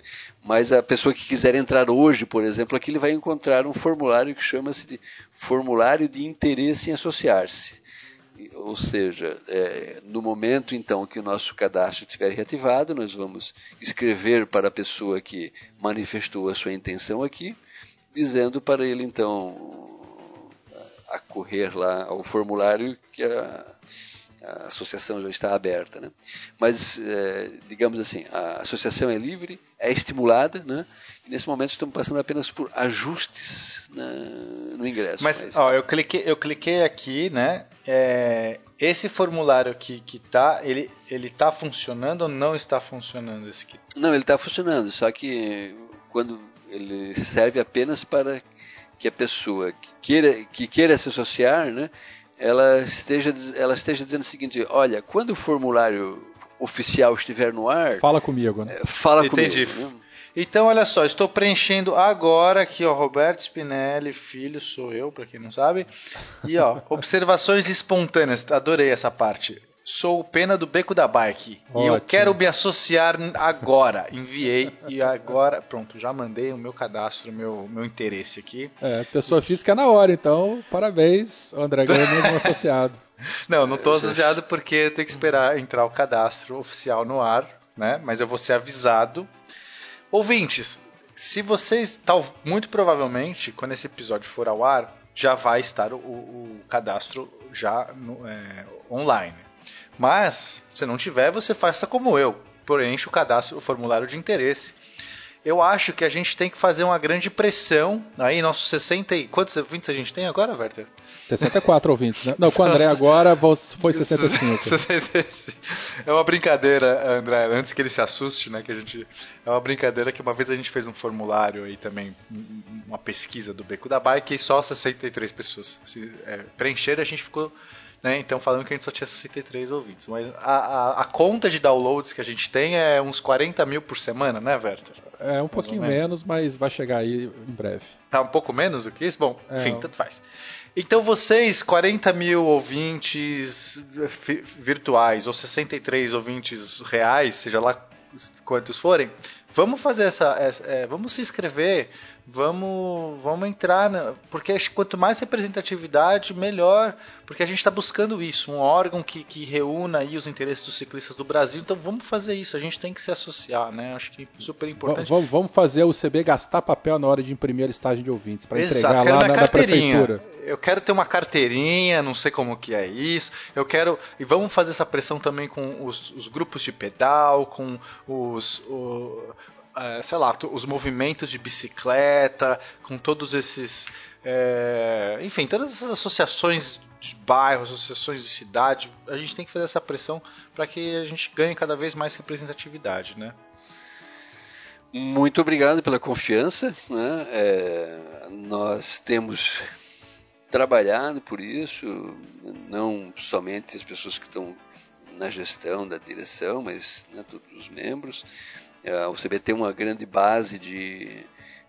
Mas a pessoa que quiser entrar hoje, por exemplo, aqui ele vai encontrar um formulário que chama-se de formulário de interesse em associar-se ou seja, é, no momento então que o nosso cadastro estiver reativado, nós vamos escrever para a pessoa que manifestou a sua intenção aqui, dizendo para ele então acorrer lá ao formulário que a, a associação já está aberta. Né? Mas, é, digamos assim, a associação é livre, é estimulada, né? Nesse momento estamos passando apenas por ajustes na, no ingresso. Mas, mas, ó, eu cliquei, eu cliquei aqui, né? É, esse formulário aqui que tá, ele, ele tá funcionando ou não está funcionando esse aqui? Não, ele está funcionando, só que quando ele serve apenas para que a pessoa que queira, que queira se associar, né, ela esteja, ela esteja dizendo o seguinte: olha, quando o formulário oficial estiver no ar. Fala comigo, né? É, fala Entendi. comigo. Né? Então, olha só, estou preenchendo agora aqui, ó, Roberto Spinelli, filho, sou eu, para quem não sabe. E ó, observações espontâneas, adorei essa parte. Sou o Pena do Beco da Bike. Ótimo. E eu quero me associar agora. Enviei e agora. Pronto, já mandei o meu cadastro, meu, meu interesse aqui. É, pessoa física é na hora, então parabéns, André, ganhou mais um associado. Não, não estou associado porque tem que esperar entrar o cadastro oficial no ar, né? Mas eu vou ser avisado. Ouvintes, se vocês. Tal, muito provavelmente, quando esse episódio for ao ar, já vai estar o, o cadastro já no, é, online. Mas, se não tiver, você faça como eu. Preenche o cadastro, o formulário de interesse. Eu acho que a gente tem que fazer uma grande pressão. Aí, nossos 60 e. Quantos ouvintes a gente tem agora, Werther? 64 ouvintes, né? Não, com o André agora foi 65. É uma brincadeira, André, antes que ele se assuste, né? Que a gente. É uma brincadeira que uma vez a gente fez um formulário aí também, uma pesquisa do Beco da Bike, e só 63 pessoas se, é, preencheram, a gente ficou. Né, então falando que a gente só tinha 63 ouvintes. Mas a, a, a, conta de downloads que a gente tem é uns 40 mil por semana, né, Werther? É um pouquinho menos, mas vai chegar aí em breve. Tá um pouco menos do que isso? Bom, é, enfim, tanto faz. Então vocês, 40 mil ouvintes virtuais ou 63 ouvintes reais, seja lá quantos forem, vamos fazer essa, essa é, vamos se inscrever, vamos, vamos entrar, na, porque quanto mais representatividade, melhor, porque a gente está buscando isso, um órgão que, que reúna aí os interesses dos ciclistas do Brasil, então vamos fazer isso, a gente tem que se associar, né? Acho que é super importante. Vamos, vamos fazer o CB gastar papel na hora de imprimir a listagem de ouvintes, para entregar lá na, na prefeitura eu quero ter uma carteirinha, não sei como que é isso. Eu quero e vamos fazer essa pressão também com os, os grupos de pedal, com os, o, é, sei lá, os movimentos de bicicleta, com todos esses, é, enfim, todas essas associações de bairro, associações de cidade. A gente tem que fazer essa pressão para que a gente ganhe cada vez mais representatividade, né? Muito obrigado pela confiança. Né? É, nós temos trabalhado por isso, não somente as pessoas que estão na gestão da direção, mas né, todos os membros. É, o CB tem uma grande base de,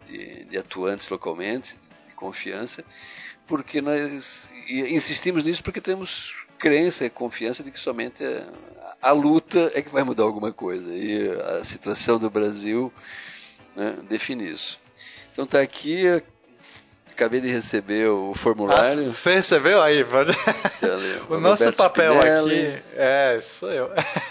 de, de atuantes localmente, de confiança, porque nós insistimos nisso porque temos crença e confiança de que somente a, a, luta é que vai mudar alguma coisa. E a situação do Brasil né, define isso. Então está aqui Acabei de receber o formulário. Ah, você recebeu aí? Pode... o nosso papel Spinelli. aqui. É, sou eu.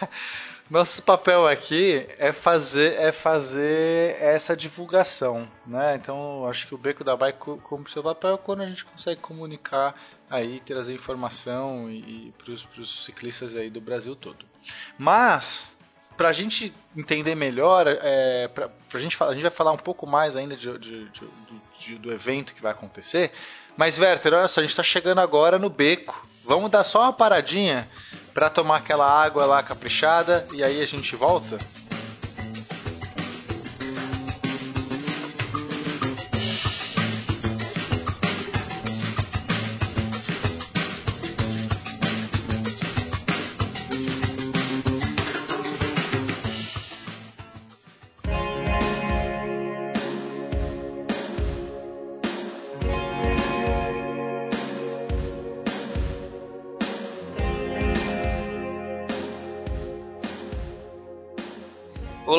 Nosso papel aqui é fazer, é fazer essa divulgação, né? Então, acho que o Beco da Bike cumpre seu papel quando a gente consegue comunicar aí, trazer informação e, e para os ciclistas aí do Brasil todo. Mas para a gente entender melhor, é, gente, a gente vai falar um pouco mais ainda de, de, de, do evento que vai acontecer. Mas, Werther, olha só, a gente está chegando agora no beco. Vamos dar só uma paradinha para tomar aquela água lá caprichada e aí a gente volta?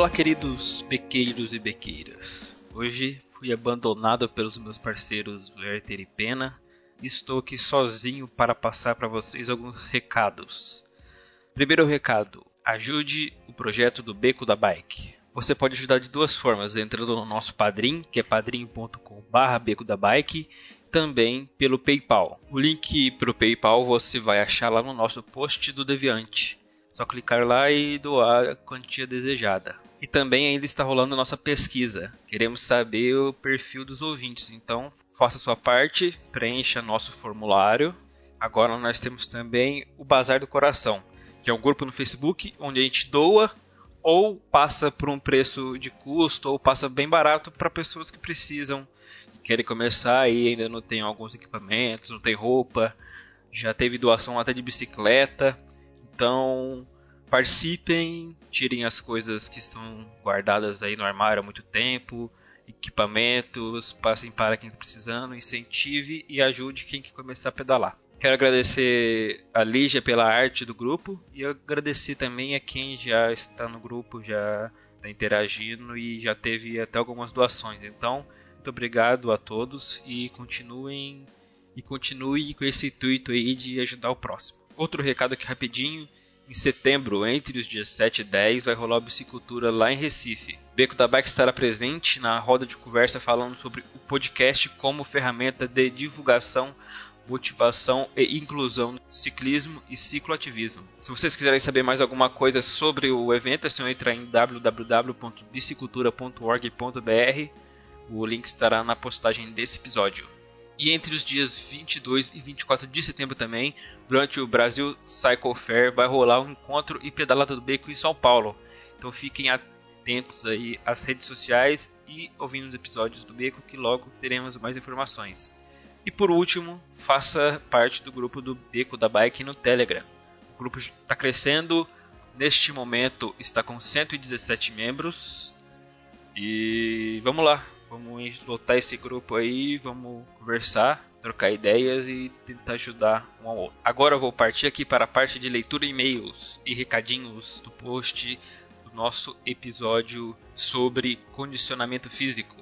Olá, queridos bequeiros e bequeiras. Hoje fui abandonado pelos meus parceiros Werther e Pena e estou aqui sozinho para passar para vocês alguns recados. Primeiro recado: ajude o projeto do Beco da Bike. Você pode ajudar de duas formas, entrando no nosso Padrim, que é padrim.com/beco da bike, também pelo PayPal. O link para o PayPal você vai achar lá no nosso post do Deviante. Só clicar lá e doar a quantia desejada. E também ainda está rolando a nossa pesquisa. Queremos saber o perfil dos ouvintes, então faça sua parte, preencha nosso formulário. Agora nós temos também o Bazar do Coração, que é um grupo no Facebook onde a gente doa ou passa por um preço de custo ou passa bem barato para pessoas que precisam e querem começar e ainda não tem alguns equipamentos, não tem roupa, já teve doação até de bicicleta. Então, participem, tirem as coisas que estão guardadas aí no armário há muito tempo, equipamentos, passem para quem está precisando, incentive e ajude quem quer começar a pedalar. Quero agradecer a Lígia pela arte do grupo e agradecer também a quem já está no grupo, já está interagindo e já teve até algumas doações. Então, muito obrigado a todos e continuem e continue com esse intuito aí de ajudar o próximo. Outro recado aqui rapidinho. Em setembro, entre os dias 7 e 10, vai rolar a bicicultura lá em Recife. Beco da Bike estará presente na roda de conversa falando sobre o podcast como ferramenta de divulgação motivação e inclusão no ciclismo e cicloativismo. Se vocês quiserem saber mais alguma coisa sobre o evento, é só entrar em www.bicicultura.org.br. O link estará na postagem desse episódio. E entre os dias 22 e 24 de setembro também, durante o Brasil Cycle Fair, vai rolar um encontro e pedalada do beco em São Paulo. Então fiquem atentos aí às redes sociais e ouvindo os episódios do beco que logo teremos mais informações. E por último, faça parte do grupo do Beco da Bike no Telegram. O grupo está crescendo, neste momento está com 117 membros. E vamos lá, vamos lotar esse grupo aí, vamos conversar, trocar ideias e tentar ajudar um ao outro. Agora eu vou partir aqui para a parte de leitura e-mails e recadinhos do post do nosso episódio sobre condicionamento físico.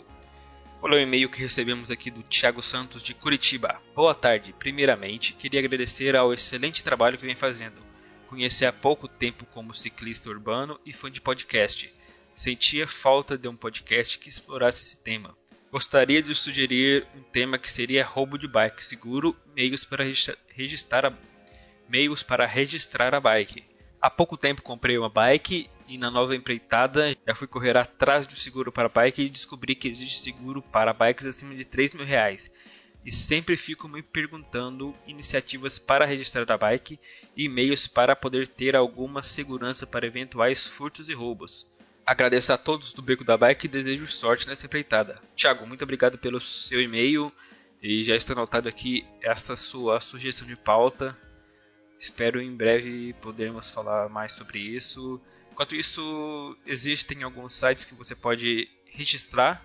Olha o e-mail que recebemos aqui do Thiago Santos de Curitiba. Boa tarde. Primeiramente, queria agradecer ao excelente trabalho que vem fazendo. Conheci há pouco tempo como ciclista urbano e fã de podcast. Sentia falta de um podcast que explorasse esse tema. Gostaria de sugerir um tema que seria roubo de bike seguro, meios para registrar a, meios para registrar a bike. Há pouco tempo comprei uma bike e na nova empreitada já fui correr atrás do seguro para bike e descobri que existe seguro para bikes acima de 3 mil reais. E sempre fico me perguntando iniciativas para registrar a bike e meios para poder ter alguma segurança para eventuais furtos e roubos. Agradeço a todos do Beco da Bike e desejo sorte nessa empreitada. Tiago, muito obrigado pelo seu e-mail e já está anotado aqui essa sua sugestão de pauta. Espero em breve podermos falar mais sobre isso. Enquanto isso, existem alguns sites que você pode registrar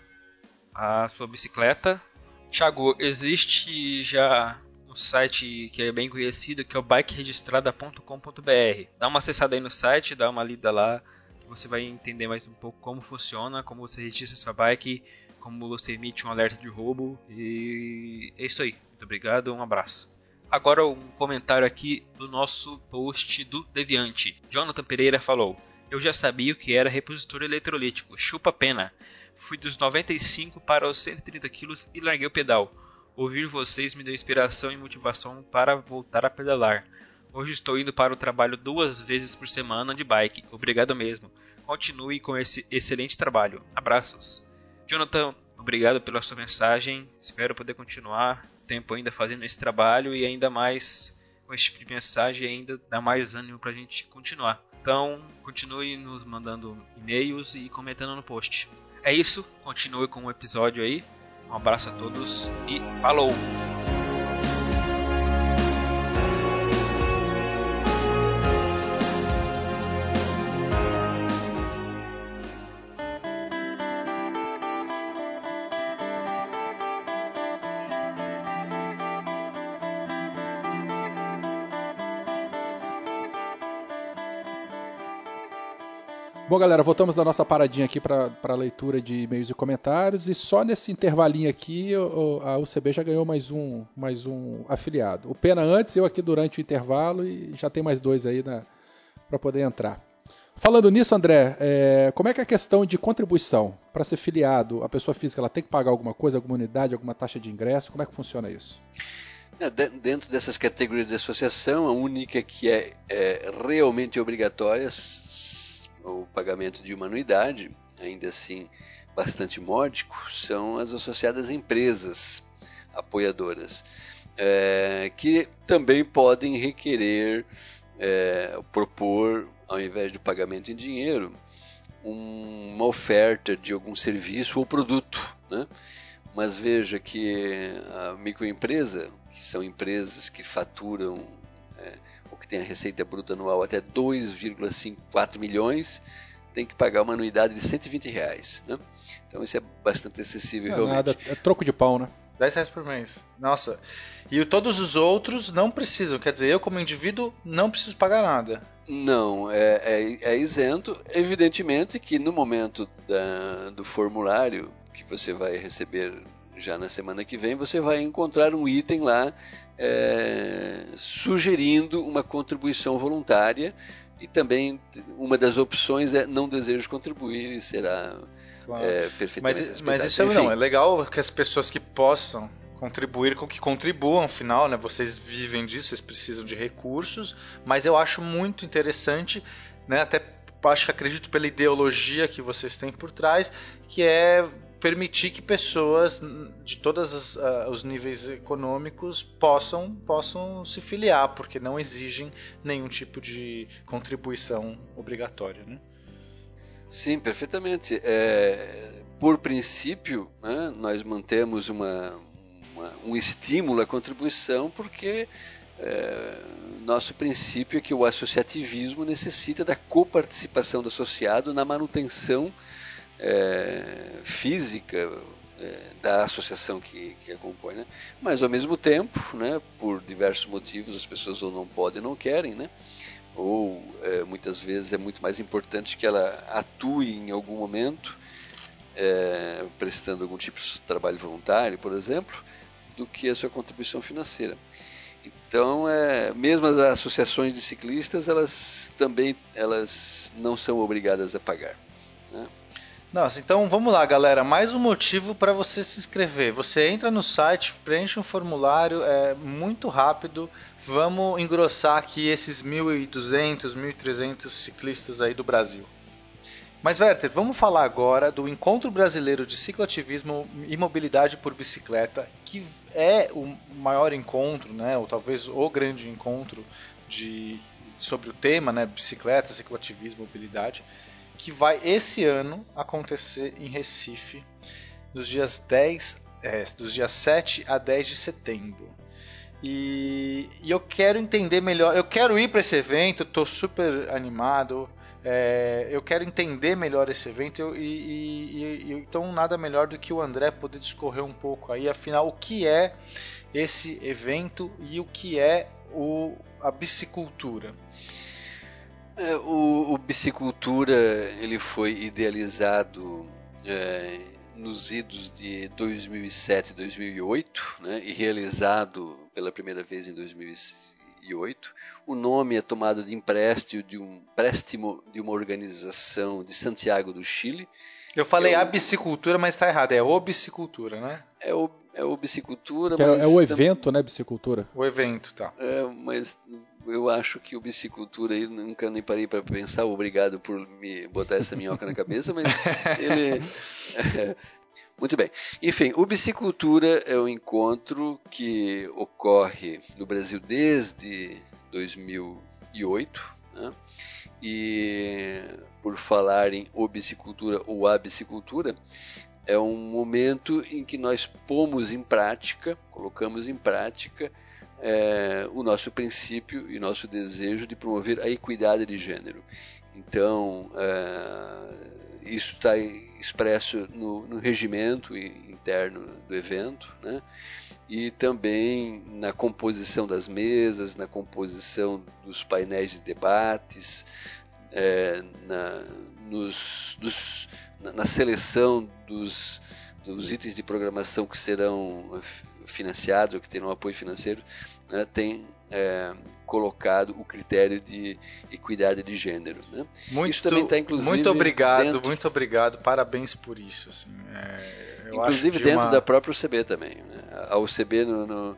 a sua bicicleta. Thiago, existe já um site que é bem conhecido que é o bikeregistrada.com.br. Dá uma acessada aí no site, dá uma lida lá, você vai entender mais um pouco como funciona, como você registra sua bike, como você emite um alerta de roubo. E é isso aí. Muito obrigado, um abraço. Agora um comentário aqui do nosso post do Deviante. Jonathan Pereira falou: Eu já sabia o que era repositor eletrolítico, chupa pena. Fui dos 95 para os 130 quilos e larguei o pedal. Ouvir vocês me deu inspiração e motivação para voltar a pedalar. Hoje estou indo para o trabalho duas vezes por semana de bike. Obrigado mesmo. Continue com esse excelente trabalho. Abraços. Jonathan, obrigado pela sua mensagem. Espero poder continuar tempo ainda fazendo esse trabalho e ainda mais com esse tipo de mensagem ainda dá mais ânimo para a gente continuar. Então, continue nos mandando e-mails e comentando no post. É isso, continue com o episódio aí. Um abraço a todos e falou! Bom, galera, voltamos da nossa paradinha aqui para a leitura de e-mails e comentários. E só nesse intervalinho aqui, a UCB já ganhou mais um, mais um afiliado. O Pena antes, eu aqui durante o intervalo e já tem mais dois aí para poder entrar. Falando nisso, André, é, como é que é a questão de contribuição? Para ser filiado, a pessoa física ela tem que pagar alguma coisa, alguma unidade, alguma taxa de ingresso? Como é que funciona isso? É, dentro dessas categorias de associação, a única que é, é realmente obrigatória o pagamento de uma anuidade, ainda assim bastante módico, são as associadas empresas apoiadoras, é, que também podem requerer, é, propor, ao invés do pagamento em dinheiro, um, uma oferta de algum serviço ou produto. Né? Mas veja que a microempresa, que são empresas que faturam é, que tem a receita bruta anual até 2,54 milhões, tem que pagar uma anuidade de 120 reais. Né? Então isso é bastante acessível é realmente. Nada, é troco de pau, né? 10 reais por mês. Nossa. E todos os outros não precisam. Quer dizer, eu como indivíduo não preciso pagar nada. Não, é, é, é isento. Evidentemente que no momento da, do formulário que você vai receber já na semana que vem, você vai encontrar um item lá é, sugerindo uma contribuição voluntária e também uma das opções é não desejo contribuir e será claro. é, perfeitamente mas, mas isso é, não, é legal que as pessoas que possam contribuir com que contribuam, afinal, né? Vocês vivem disso, vocês precisam de recursos, mas eu acho muito interessante, né? Até acho que acredito pela ideologia que vocês têm por trás, que é permitir que pessoas de todos uh, os níveis econômicos possam, possam se filiar, porque não exigem nenhum tipo de contribuição obrigatória. Né? Sim, perfeitamente. É, por princípio, né, nós mantemos uma, uma, um estímulo à contribuição, porque é, nosso princípio é que o associativismo necessita da coparticipação do associado na manutenção é, física é, da associação que, que a compõe, né? mas ao mesmo tempo, né, por diversos motivos, as pessoas ou não podem ou não querem, né? ou é, muitas vezes é muito mais importante que ela atue em algum momento, é, prestando algum tipo de trabalho voluntário, por exemplo, do que a sua contribuição financeira. Então, é, mesmo as associações de ciclistas, elas também elas não são obrigadas a pagar. Né? Nossa, então vamos lá, galera. Mais um motivo para você se inscrever. Você entra no site, preenche um formulário, é muito rápido. Vamos engrossar aqui esses 1.200, 1.300 ciclistas aí do Brasil. Mas, Werther, vamos falar agora do Encontro Brasileiro de Cicloativismo e Mobilidade por Bicicleta, que é o maior encontro, né, ou talvez o grande encontro de, sobre o tema, né, bicicleta, cicloativismo, mobilidade que vai esse ano acontecer em Recife, dos dias 10, é, dos dias 7 a 10 de setembro. E, e eu quero entender melhor, eu quero ir para esse evento, estou super animado. É, eu quero entender melhor esse evento e, e, e, então nada melhor do que o André poder discorrer um pouco aí, afinal, o que é esse evento e o que é o, a bicicultura. É, o, o Bicicultura ele foi idealizado é, nos idos de 2007 e 2008 né, e realizado pela primeira vez em 2008. O nome é tomado de empréstimo de um empréstimo de uma organização de Santiago do Chile. Eu falei é o... a bicicultura, mas está errado. É o bicicultura, né? É o, é o bicicultura, é, mas... É o evento, né, bicicultura? O evento, tá. É, mas eu acho que o bicicultura aí nunca nem parei para pensar. Obrigado por me botar essa minhoca na cabeça, mas ele. É, muito bem. Enfim, o Bicicultura é um encontro que ocorre no Brasil desde 2008. Né? E por falar em obicicultura ou abicicultura, é um momento em que nós pomos em prática, colocamos em prática é, o nosso princípio e nosso desejo de promover a equidade de gênero. Então, é, isso está expresso no, no, regimento interno do evento, né? e também na composição das mesas, na composição dos painéis de debates, é, na, nos, dos, na, seleção dos, dos itens de programação que serão financiados ou que terão apoio financeiro, né, tem é, colocado o critério de equidade de gênero. Né? Muito, isso também está inclusive muito obrigado, dentro, muito obrigado, parabéns por isso. Assim, é, inclusive dentro uma... da própria UCB também. Né? A UCB no, no,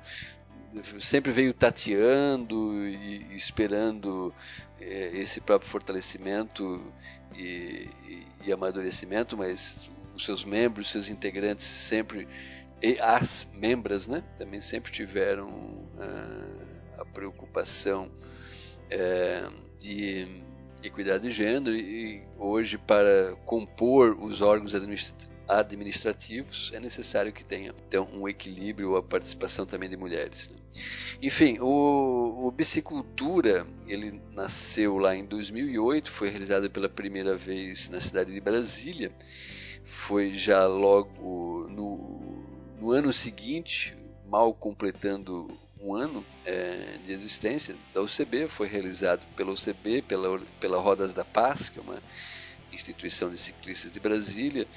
sempre veio tateando e esperando é, esse próprio fortalecimento e, e, e amadurecimento, mas os seus membros, os seus integrantes sempre e as membras, né, também sempre tiveram uh, a preocupação uh, de equidade de gênero e hoje para compor os órgãos administrativos é necessário que tenha então um equilíbrio a participação também de mulheres. Né? Enfim, o, o Bicicultura ele nasceu lá em 2008, foi realizado pela primeira vez na cidade de Brasília, foi já logo no no ano seguinte, mal completando um ano é, de existência da UCB, foi realizado pela UCB, pela, pela Rodas da Paz, que é uma instituição de ciclistas de Brasília,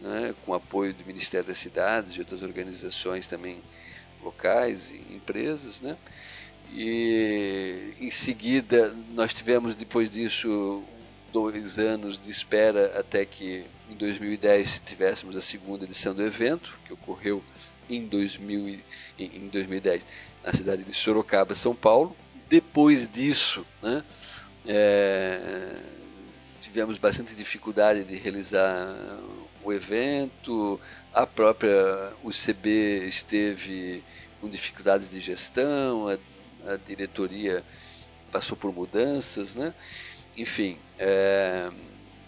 né, com apoio do Ministério das Cidades e outras organizações também locais e empresas, né? E em seguida nós tivemos depois disso dois anos de espera até que em 2010 tivéssemos a segunda edição do evento, que ocorreu em, 2000, em 2010 na cidade de Sorocaba, São Paulo. Depois disso, né, é, tivemos bastante dificuldade de realizar o evento, a própria UCB esteve com dificuldades de gestão, a, a diretoria passou por mudanças, né? Enfim, é,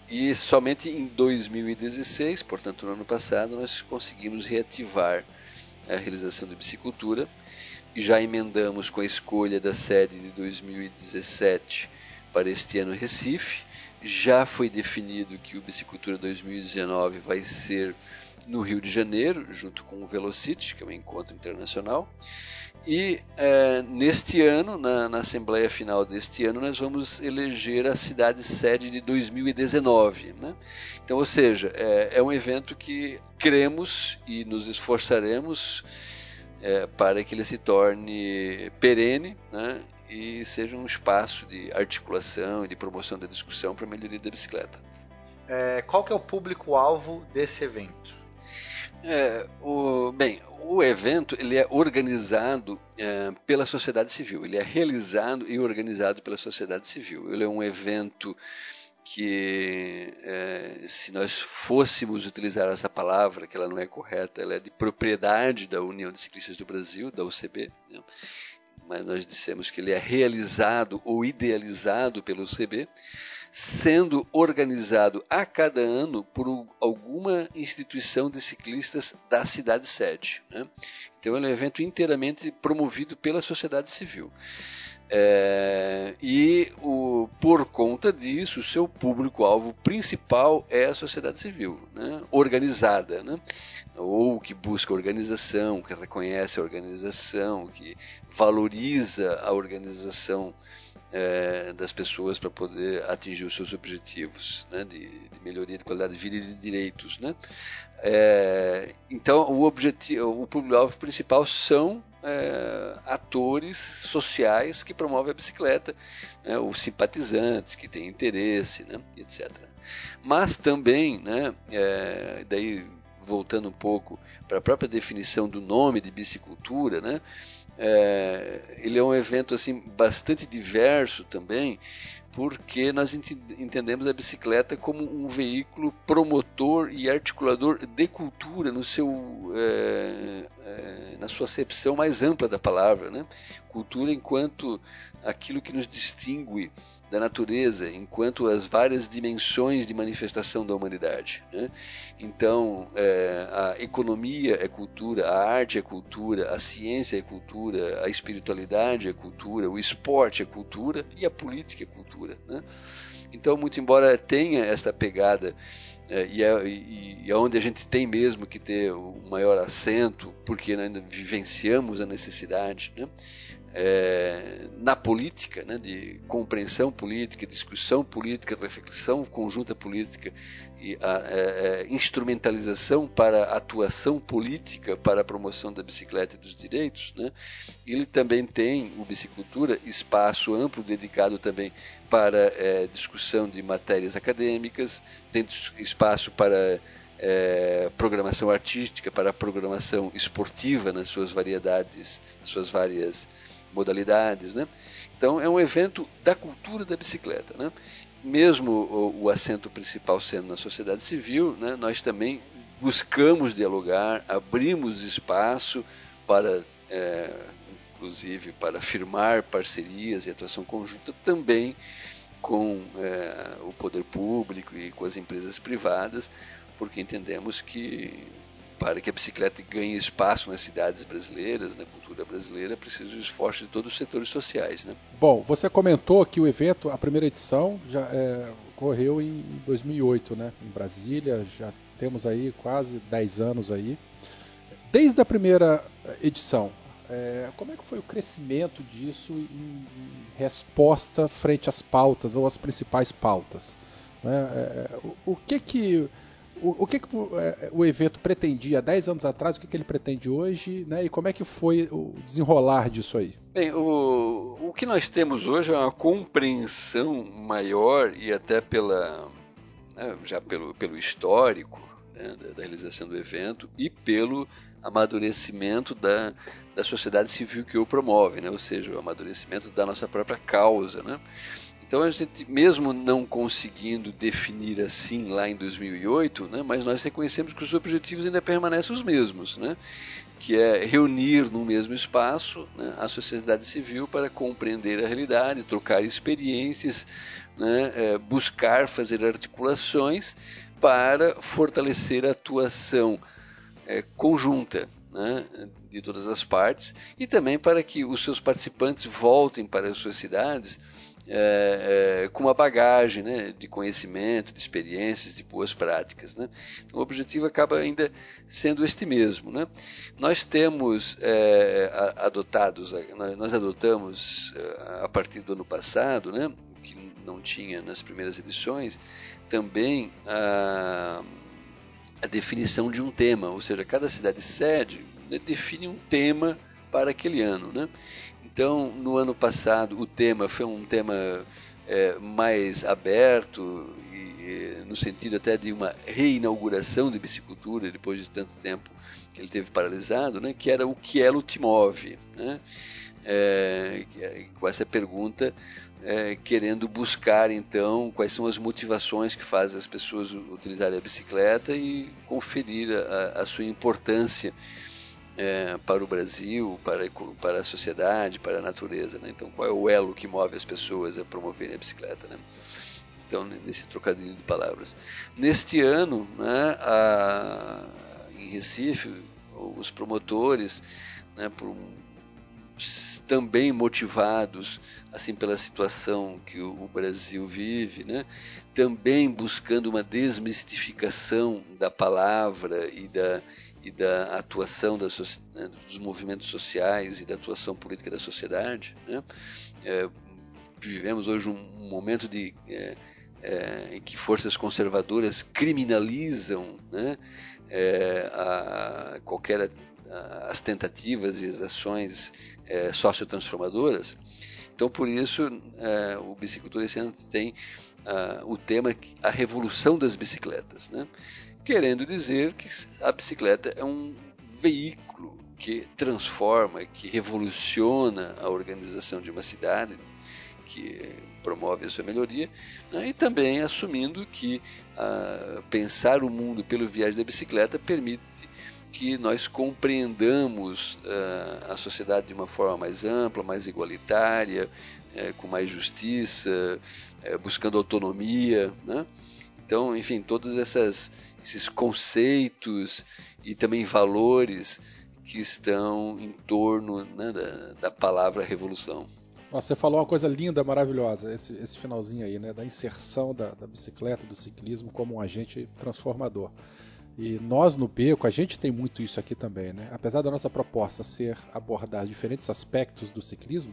e somente em 2016, portanto no ano passado, nós conseguimos reativar a realização da bicicultura e já emendamos com a escolha da sede de 2017 para este ano Recife. Já foi definido que o Bicicultura 2019 vai ser no Rio de Janeiro, junto com o Velocity, que é um encontro internacional. E é, neste ano, na, na, Assembleia Final deste ano, nós vamos eleger a cidade sede de 2019. Né? Então, ou seja, é, é, um evento que cremos e nos esforçaremos é, para que ele se torne perene né? E seja um espaço de articulação e de promoção da discussão para a melhoria da bicicleta. É, qual que é o público-alvo desse evento? É, o, bem, o evento ele é organizado é, pela sociedade civil, ele é realizado e organizado pela sociedade civil. Ele é um evento que, é, se nós fôssemos utilizar essa palavra, que ela não é correta, ela é de propriedade da União de Ciclistas do Brasil, da UCB, né? Mas nós dissemos que ele é realizado ou idealizado pelo UCB sendo organizado a cada ano por alguma instituição de ciclistas da cidade sede. Né? Então, é um evento inteiramente promovido pela sociedade civil. É, e o, por conta disso, o seu público-alvo principal é a sociedade civil, né? organizada, né? ou que busca organização, que reconhece a organização, que valoriza a organização é, das pessoas para poder atingir os seus objetivos né, de, de, melhoria de qualidade de vida e de direitos. Né? É, então, o, objetivo, o público-alvo principal são é, atores sociais que promovem a bicicleta, né, os simpatizantes que têm interesse, né, etc. Mas também, né, daí voltando um pouco para a própria definição do nome de bicicultura, né, é, ele é um evento assim bastante diverso também, porque nós ent entendemos a bicicleta como um veículo promotor e articulador de cultura no seu, é, é, na sua acepção mais ampla da palavra, né? Cultura enquanto aquilo que nos distingue da natureza, enquanto as várias dimensões de manifestação da humanidade. Né? Então, é, a economia é cultura, a arte é cultura, a ciência é cultura, a espiritualidade é cultura, o esporte é cultura e a política é cultura. Né? Então, muito embora tenha esta pegada é, e, é, e, é onde a gente tem mesmo que ter o maior acento, porque ainda vivenciamos a necessidade, né? é, na política, né, de compreensão política, discussão política, reflexão conjunta política e a, é, é, instrumentalização para a atuação política para a promoção da bicicleta e dos direitos. Né, ele também tem, o Bicicultura, espaço amplo dedicado também para é, discussão de matérias acadêmicas, tem espaço para é, programação artística, para programação esportiva nas suas variedades, nas suas várias modalidades, né? Então é um evento da cultura da bicicleta, né? Mesmo o, o assento principal sendo na sociedade civil, né, nós também buscamos dialogar, abrimos espaço para, é, inclusive, para firmar parcerias e atuação conjunta também com é, o poder público e com as empresas privadas, porque entendemos que para que a bicicleta ganhe espaço nas cidades brasileiras, na cultura brasileira, precisa do esforço de todos os setores sociais. Né? Bom, você comentou que o evento, a primeira edição, já é, ocorreu em 2008, né, em Brasília, já temos aí quase 10 anos aí. desde a primeira edição, é, como é que foi o crescimento disso em resposta frente às pautas ou às principais pautas? Né? É, o, o, que que o, que, que o, é, o, evento pretendia 10 anos atrás, o que, que ele pretende hoje, né? e como é que foi o desenrolar disso aí? Bem, o, o que nós temos hoje é uma compreensão maior e até pela né, já pelo, pelo histórico né, da, da realização do evento e pelo amadurecimento da, da sociedade civil que o promove, né? ou seja, o amadurecimento da nossa própria causa. Né? Então a gente, mesmo não conseguindo definir assim lá em 2008, né, mas nós reconhecemos que os objetivos ainda permanecem os mesmos, né, que é reunir no mesmo espaço né, a sociedade civil para compreender a realidade, trocar experiências, né, é, buscar fazer articulações para fortalecer a atuação é, conjunta né, de todas as partes e também para que os seus participantes voltem para as suas cidades é, é, com uma bagagem né, de conhecimento, de experiências, de boas práticas. Né? Então, o objetivo acaba ainda sendo este mesmo. Né? Nós temos é, adotados, nós adotamos é, a partir do ano passado, né, que não tinha nas primeiras edições, também a, a definição de um tema, ou seja, cada cidade sede né, define um tema para aquele ano. Né? Então, no ano passado, o tema foi um tema é, mais aberto, e, no sentido até de uma reinauguração de bicicultura, depois de tanto tempo que ele teve paralisado, né, que era o que ela te move. Né? É, com essa pergunta, é, querendo buscar então quais são as motivações que fazem as pessoas utilizarem a bicicleta e conferir a, a sua importância é, para o Brasil, para, para a sociedade, para a natureza. Né? Então, qual é o elo que move as pessoas a promoverem a bicicleta? Né? Então, nesse trocadilho de palavras. Neste ano, né, a, em Recife, os promotores, né, por também motivados assim pela situação que o, Brasil vive, né? também buscando uma desmistificação da palavra e da, e da atuação das, né, dos movimentos sociais e da atuação política da sociedade. Né? É, vivemos hoje um, momento de, é, é, em que forças conservadoras criminalizam né, é, a, qualquer a, as tentativas e as ações é, sociotransformadoras. Então, por isso, é, o Bicicultura esse ano tem o tema a revolução das bicicletas. Né? Querendo dizer que a bicicleta é um veículo que transforma, que revoluciona a organização de uma cidade, que promove a sua melhoria, né? e também assumindo que ah, pensar o mundo pelo viagem da bicicleta permite que nós compreendamos ah, a sociedade de uma forma mais ampla, mais igualitária, eh, com mais justiça, eh, buscando autonomia. Né? Então, enfim, todas essas esses conceitos e também valores que estão em torno né, da, da, palavra revolução. você falou uma coisa linda, maravilhosa, esse, esse finalzinho aí, né, da inserção da, da, bicicleta, do ciclismo como um agente transformador. E nós no Beco, a gente tem muito isso aqui também, né? Apesar da nossa proposta ser abordar diferentes aspectos do ciclismo,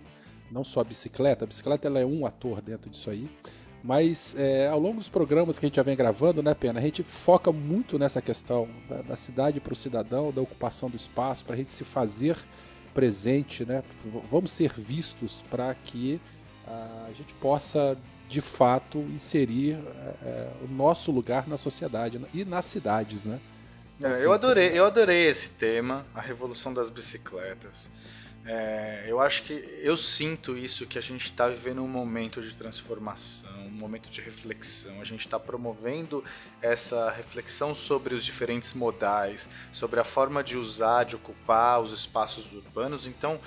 não só a bicicleta, a bicicleta ela é um ator dentro disso aí, mas é, ao longo dos programas que a gente já vem gravando, né, Pena, a gente foca muito nessa questão da, da cidade para o cidadão, da ocupação do espaço, para a gente se fazer presente, né? Vamos ser vistos para que a gente possa de fato inserir é, é, o nosso lugar na sociedade né, e nas cidades, né? É, eu adorei, eu adorei esse tema, a revolução das bicicletas. É, eu acho que eu sinto isso que a gente está vivendo um momento de transformação, um momento de reflexão. A gente está promovendo essa reflexão sobre os diferentes modais, sobre a forma de usar, de ocupar os espaços urbanos. Então,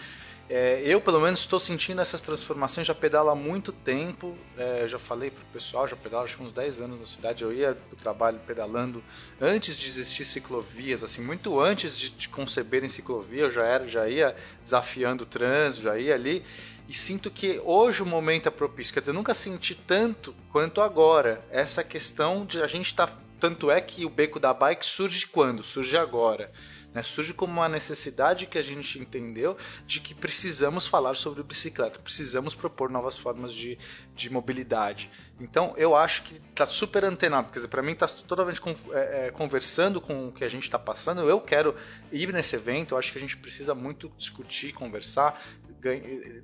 é, eu, pelo menos, estou sentindo essas transformações. Já pedalo há muito tempo. É, já falei para o pessoal, já pedalo acho uns 10 anos na cidade. Eu ia para o trabalho pedalando antes de existir ciclovias, assim, muito antes de, de conceberem ciclovia. Eu já, era, já ia desafiando o trânsito, já ia ali. E sinto que hoje o momento é propício. Quer dizer, eu nunca senti tanto quanto agora essa questão de a gente estar. Tá, tanto é que o beco da bike surge quando? Surge agora Né? Surge como uma necessidade que a gente entendeu de que precisamos falar sobre bicicleta, precisamos propor novas formas de, de mobilidade. Então eu acho que está super antenado, quer dizer, para mim está totalmente con é, é, conversando com o que a gente está passando. Eu quero ir nesse evento, eu acho que a gente precisa muito discutir, conversar,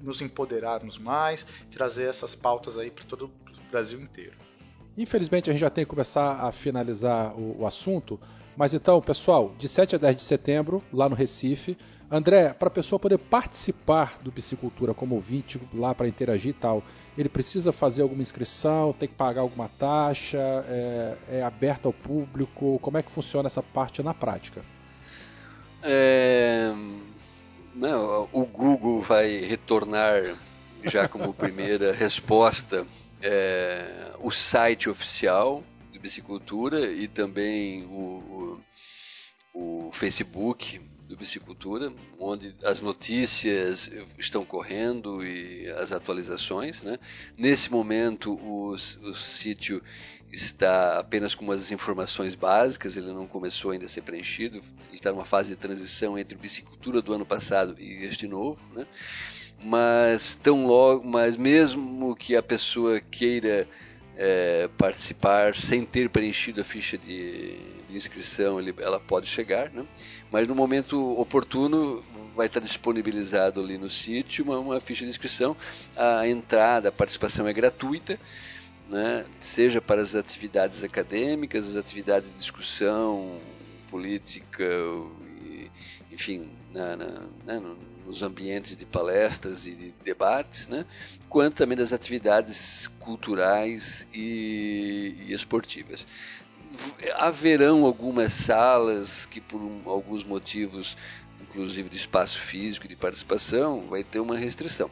nos empoderarmos mais, trazer essas pautas aí para todo o Brasil inteiro. Infelizmente a gente já tem que começar a finalizar o, o assunto, mas então, pessoal, de 7 a 10 de setembro, lá no Recife, André, para a pessoa poder participar do Piscicultura como ouvinte, lá para interagir e tal, ele precisa fazer alguma inscrição, tem que pagar alguma taxa, é, é aberto ao público? Como é que funciona essa parte na prática? É, não, o Google vai retornar já como primeira resposta é, o site oficial do Bicicultura e também o, o, o Facebook do Bicicultura, onde as notícias estão correndo e as atualizações. Né? Nesse momento, o, o sítio está apenas com umas informações básicas, ele não começou ainda a ser preenchido, está numa fase de transição entre Bicicultura do ano passado e este novo. Né? Mas, tão logo, mas mesmo que a pessoa queira é, participar sem ter preenchido a ficha de, de inscrição, ele, ela pode chegar, né? mas no momento oportuno vai estar disponibilizado ali no sítio uma, uma ficha de inscrição. A entrada, a participação é gratuita, né? seja para as atividades acadêmicas, as atividades de discussão política, enfim, na, na, né? Nos ambientes de palestras e de debates, né? quanto também das atividades culturais e, e esportivas. Haverão algumas salas que, por um, alguns motivos, inclusive de espaço físico e de participação, vai ter uma restrição.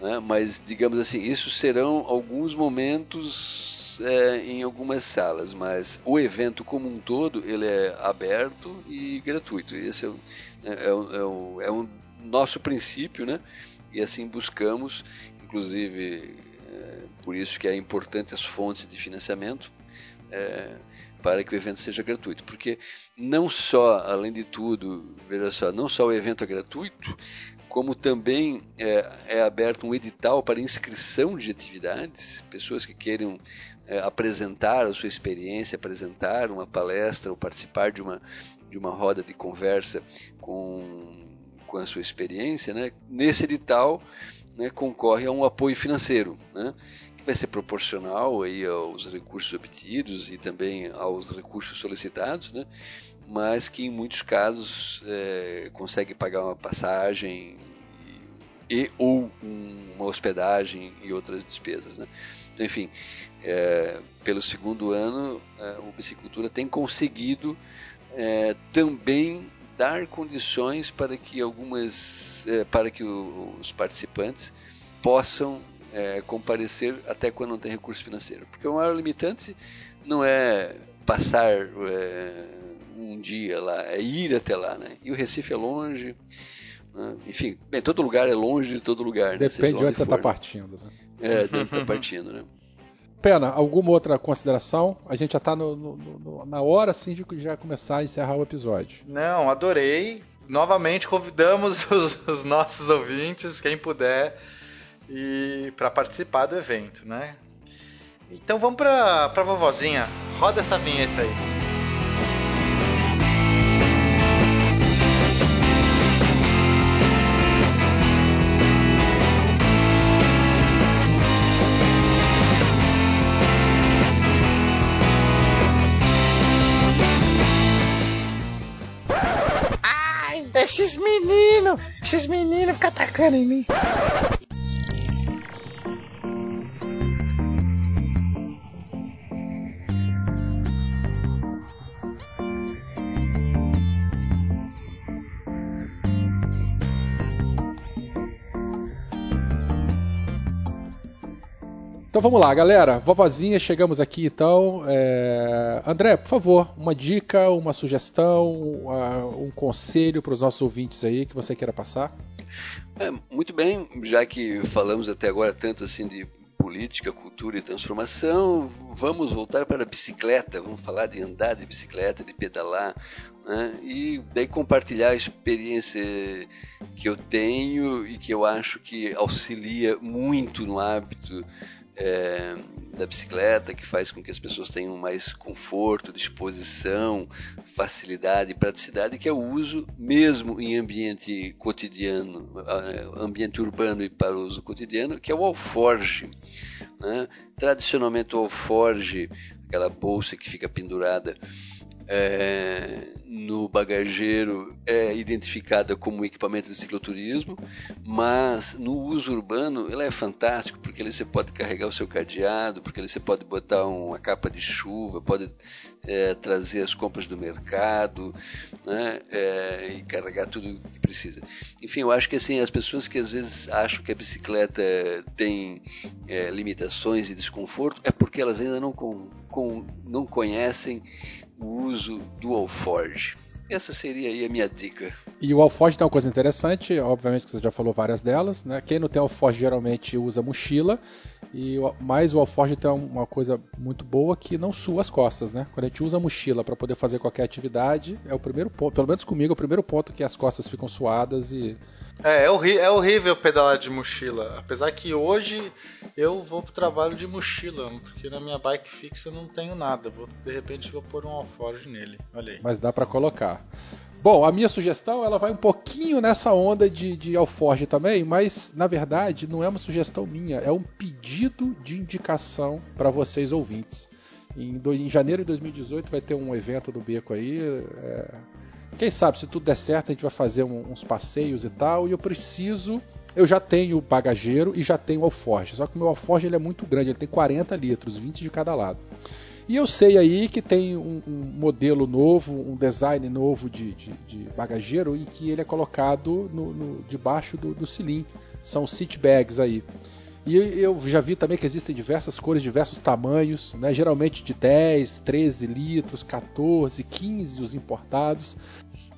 Né? Mas, digamos assim, isso serão alguns momentos é, em algumas salas, mas o evento como um todo ele é aberto e gratuito. Esse é, é, é, é, é um nosso princípio, né? E assim buscamos, inclusive, é, por isso que é importante as fontes de financiamento é, para que o evento seja gratuito, porque não só, além de tudo, veja só, não só o evento é gratuito, como também é, é aberto um edital para inscrição de atividades, pessoas que queiram é, apresentar a sua experiência, apresentar uma palestra ou participar de uma de uma roda de conversa com com a sua experiência, né, nesse edital né, concorre a um apoio financeiro, né, que vai ser proporcional aí aos recursos obtidos e também aos recursos solicitados, né, mas que em muitos casos é, consegue pagar uma passagem e, ou um, uma hospedagem e outras despesas. Né. Então, enfim, é, pelo segundo ano, é, o Bicicultura tem conseguido é, também dar condições para que algumas é, para que o, os participantes possam é, comparecer até quando não tem recurso financeiro porque o maior limitante não é passar é, um dia lá é ir até lá né e o Recife é longe né? enfim bem todo lugar é longe de todo lugar né? depende de onde você está partindo né? é de onde está partindo né Pena, alguma outra consideração? A gente já está na hora sim de já começar a encerrar o episódio. Não, adorei. Novamente convidamos os, os nossos ouvintes, quem puder, e para participar do evento, né? Então vamos para a vovozinha. Roda essa vinheta aí. Esses meninos, esses meninos ficam atacando em mim. Então vamos lá, galera. Vovozinha, chegamos aqui então. É... André, por favor, uma dica, uma sugestão, um conselho para os nossos ouvintes aí que você queira passar. É, muito bem, já que falamos até agora tanto assim de política, cultura e transformação, vamos voltar para a bicicleta, vamos falar de andar de bicicleta, de pedalar. né? e daí compartilhar a experiência que eu tenho e que eu acho que auxilia muito no hábito é, da bicicleta, que faz com que as pessoas tenham mais conforto, disposição, facilidade e praticidade, que é o uso mesmo em ambiente cotidiano, ambiente urbano e para uso cotidiano, que é o alforge. Né? Tradicionalmente o alforge, aquela bolsa que fica pendurada é, no bagageiro é identificada como equipamento de cicloturismo, mas no uso urbano ela é fantástico porque ali você pode carregar o seu cadeado, porque ali você pode botar uma capa de chuva, pode é, trazer as compras do mercado né, é, e carregar tudo que precisa. Enfim, eu acho que assim as pessoas que às vezes acham que a bicicleta tem é, limitações e desconforto é porque elas ainda não, com, com, não conhecem o uso do Alforge. Essa seria aí a minha dica. E o Alforge tem uma coisa interessante, obviamente que você já falou várias delas, né? Quem não tem Alforge geralmente usa mochila, e mais o Alforge tem uma coisa muito boa que não sua as costas, né? Quando a gente usa a mochila para poder fazer qualquer atividade, é o primeiro ponto, pelo menos comigo, é o primeiro ponto que as costas ficam suadas e é, é, é horrível pedalar de mochila. Apesar que hoje eu vou pro trabalho de mochila, porque na minha bike fixa eu não tenho nada. Vou, de repente vou pôr um alforge nele. Olha aí. Mas dá para colocar. Bom, a minha sugestão ela vai um pouquinho nessa onda de, de alforge também, mas na verdade não é uma sugestão minha, é um pedido de indicação para vocês ouvintes. Em, do, em, janeiro de 2018 vai ter um evento do Beco aí. É, quem sabe, se tudo der certo, a gente vai fazer um, uns passeios e tal. E eu preciso. Eu já tenho bagageiro e já tenho alforge. Só que o meu alforge ele é muito grande, ele tem 40 litros, 20 de cada lado. E eu sei aí que tem um, um modelo novo, um design novo de, de, de, bagageiro em que ele é colocado no, no debaixo do, do. São seat bags aí. E eu já vi também que existem diversas cores, diversos tamanhos, né? geralmente de 10, 13 litros, 14, 15 os importados.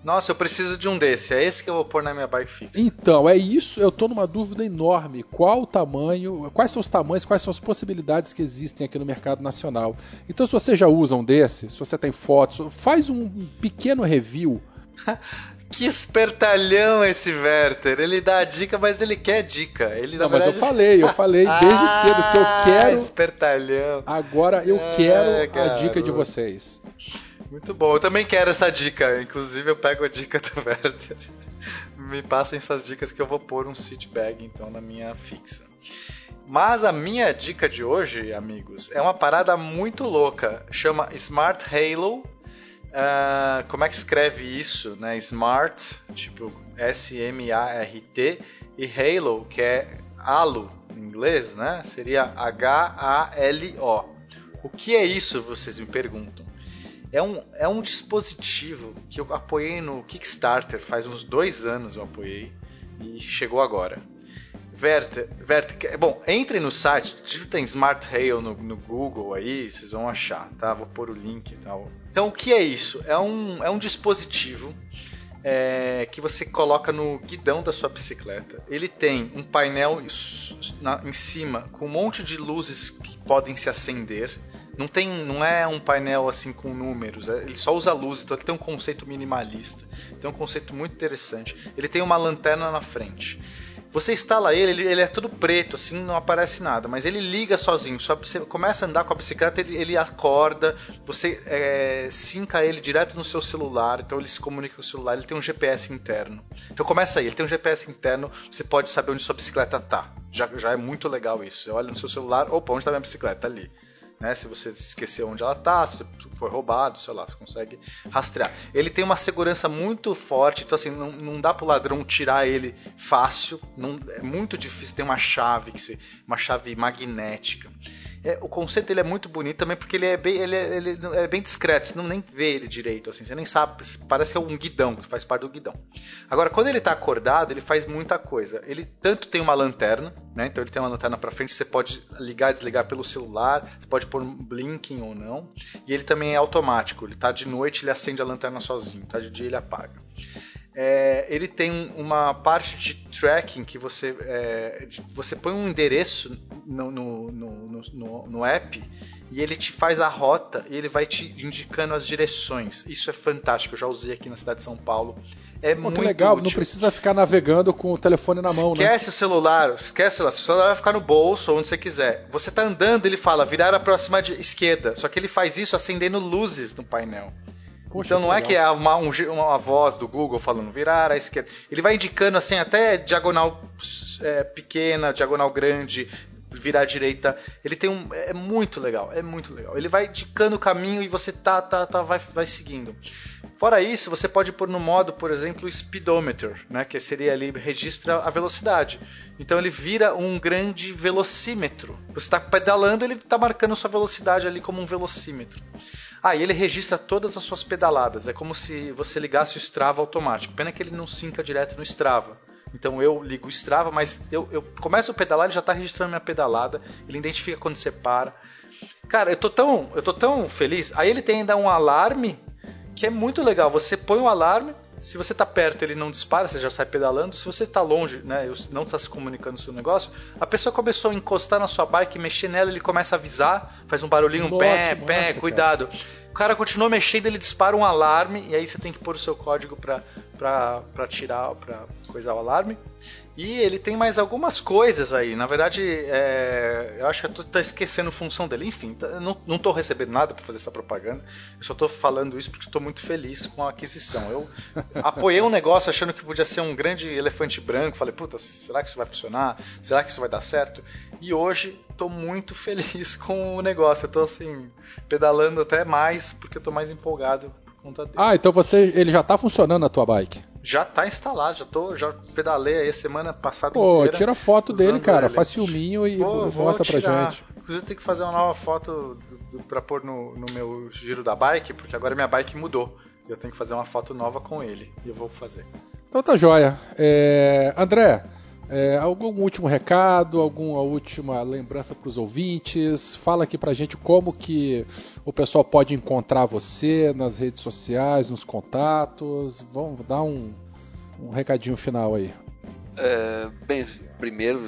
Nossa, eu preciso de um desse. É esse que eu vou pôr na minha bike fixa. Então, é isso. Eu estou numa dúvida enorme. Qual o tamanho, quais são os tamanhos, quais são as possibilidades que existem aqui no mercado nacional. Então, se você já usa um desse, se você tem fotos, faz um pequeno review. Que espertalhão esse Werther. Ele dá a dica, mas ele quer dica. Ele, Não, verdade... mas eu falei, eu falei desde ah, cedo que eu quero. Espertalhão. Agora eu é, quero a dica de vocês. Muito bom, eu também quero essa dica. Inclusive, eu pego a dica do Werther. Me passem essas dicas que eu vou pôr um seat bag então na minha fixa. Mas a minha dica de hoje, amigos, é uma parada muito louca. Chama Smart Halo. Uh, como é que escreve isso? Né? Smart, tipo S-M-A-R-T, e Halo, que é halo em inglês, né? Seria H-A-L-O. O que é isso, vocês me perguntam? É um, é um dispositivo que eu apoiei no Kickstarter faz uns dois anos eu apoiei e chegou agora. Verta, Verta, bom, entrem no site, tem Smart Rail no, no, Google aí, vocês vão achar, tá? Vou pôr o link e tal. Então, o que é isso? É um, é um dispositivo é, que você coloca no guidão da sua bicicleta. Ele tem um painel em cima com um monte de luzes que podem se acender. Não tem, não é um painel assim com números, é, ele só usa luz, então ele tem um conceito minimalista. Tem um conceito muito interessante. Ele tem uma lanterna na frente. Você instala ele, ele, ele, é todo preto, assim, não aparece nada, mas ele liga sozinho. Só você começa a andar com a bicicleta, ele, ele acorda, você é, sinca ele direto no seu celular, então ele se comunica com o celular, ele tem um GPS interno. Então começa aí, ele tem um GPS interno, você pode saber onde sua bicicleta está. Já, já é muito legal isso. Você olha no seu celular, opa, onde está minha bicicleta? Ali né? Se você esqueceu onde ela está, se foi roubado, sei lá, você consegue rastrear. Ele tem uma segurança muito forte, então assim, não, não dá para o ladrão tirar ele fácil, não, é muito difícil ter uma chave, que se, uma chave magnética. É, o conceito ele é muito bonito também porque ele é bem, ele é, ele é bem discreto, você não nem vê ele direito, assim, você nem sabe, parece que é um guidão, que faz parte do guidão. Agora, quando ele está acordado, ele faz muita coisa. Ele tanto tem uma lanterna, né? Então ele tem uma lanterna para frente, você pode ligar e desligar pelo celular, você pode pôr um blinking ou não. E ele também é automático, ele está de noite, ele acende a lanterna sozinho, tá de dia ele apaga é, ele tem uma parte de tracking que você, é, você põe um endereço no, no, no, no, no app e ele te faz a rota e ele vai te indicando as direções. Isso é fantástico, eu já usei aqui na cidade de São Paulo. É Pô, muito que legal, útil. não precisa ficar navegando com o telefone na mão, né? Esquece o celular, esquece o celular. O celular vai ficar no bolso, onde você quiser. Você tá andando, ele fala virar a próxima de esquerda. Só que ele faz isso acendendo luzes no painel. Poxa, então não é que é uma, um, uma voz do Google falando virar à esquerda. Ele vai indicando assim até diagonal é, pequena, diagonal grande, virar à direita. Ele tem um. É muito legal, é muito legal. Ele vai indicando o caminho e você tá, tá, tá, vai, vai seguindo. Fora isso, você pode pôr no modo, por exemplo, speedometer, né, que seria ali registra a velocidade. Então ele vira um grande velocímetro. Você está pedalando, ele está marcando sua velocidade ali como um velocímetro. Ah, ele registra todas as suas pedaladas. É como se você ligasse o Strava automático. Pena que ele não sinca direto no Strava. Então eu ligo o Strava, mas eu, eu começo a pedalar, ele já está registrando minha pedalada. Ele identifica quando você para. Cara, eu tô tão, eu tô tão feliz. Aí ele tem ainda um alarme que é muito legal. Você põe o alarme, se você tá perto ele não dispara, você já sai pedalando. Se você tá longe, né, não está se comunicando o seu negócio, a pessoa começou a encostar na sua bike, mexer nela, ele começa a avisar, faz um barulhinho, um Nossa, pé, pé, cuidado. O cara continua mexendo, ele dispara um alarme e aí você tem que pôr o seu código pra, pra tirar, pra coisar o alarme. E ele tem mais algumas coisas aí. Na verdade, é, eu acho que eu tô, tô esquecendo função dele. Enfim, tá- não, não tô recebendo nada para fazer essa propaganda. Eu só tô falando isso porque tô muito feliz com a aquisição. Eu apoiei um negócio achando que podia ser um grande elefante branco. Falei, puta, será que isso vai funcionar? Será que isso vai dar certo? E hoje tô muito feliz com o negócio. Eu tô assim, pedalando até mais porque eu tô mais empolgado conta dele. Ah, então você, ele já tá funcionando na tua bike. Já tá instalado, já tô, já pedalei aí a semana passada Pô, inteira. tira foto dele, cara. ele. Faz filminho e mostra pra tirar. gente. Inclusive, eu tenho que fazer uma nova foto do, do, pra pôr no, no meu giro da bike, porque agora minha bike mudou. Eu tenho que fazer uma foto nova com ele. E eu vou fazer. Então tá joia. É, André, é, algum último recado, alguma última lembrança para os ouvintes? Fala aqui pra gente como que o pessoal pode encontrar você nas redes sociais, nos contatos. Vamos dar um, um recadinho final aí. É, bem, primeiro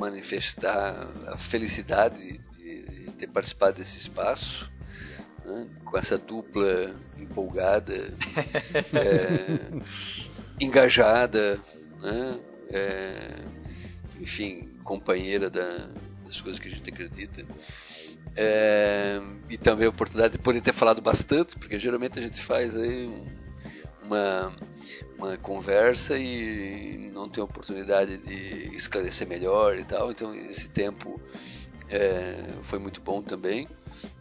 manifestar a felicidade de ter participado desse espaço, né, com essa dupla empolgada, é, engajada, né, é, enfim, companheira da- das coisas que a gente acredita. É, e também a oportunidade de poder ter falado bastante, porque geralmente a gente faz aí um- uma, uma conversa e não tem oportunidade de esclarecer melhor e tal. Então esse tempo é, foi muito bom também.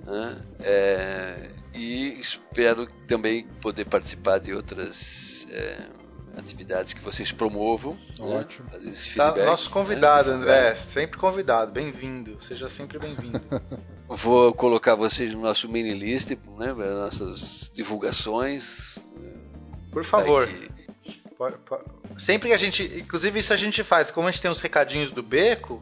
né? É, e espero também poder participar de outras é, atividades que vocês promovam. né? Ótimo. Fazer esse Tá, feedback, nosso convidado, né? André. Sempre convidado. Bem-vindo. Seja sempre bem-vindo. Vou colocar vocês no nosso mini list, né, para nossas divulgações. Por favor. Pode- pode- Sempre que a gente. Inclusive, isso a gente faz. Como a gente tem os recadinhos do beco,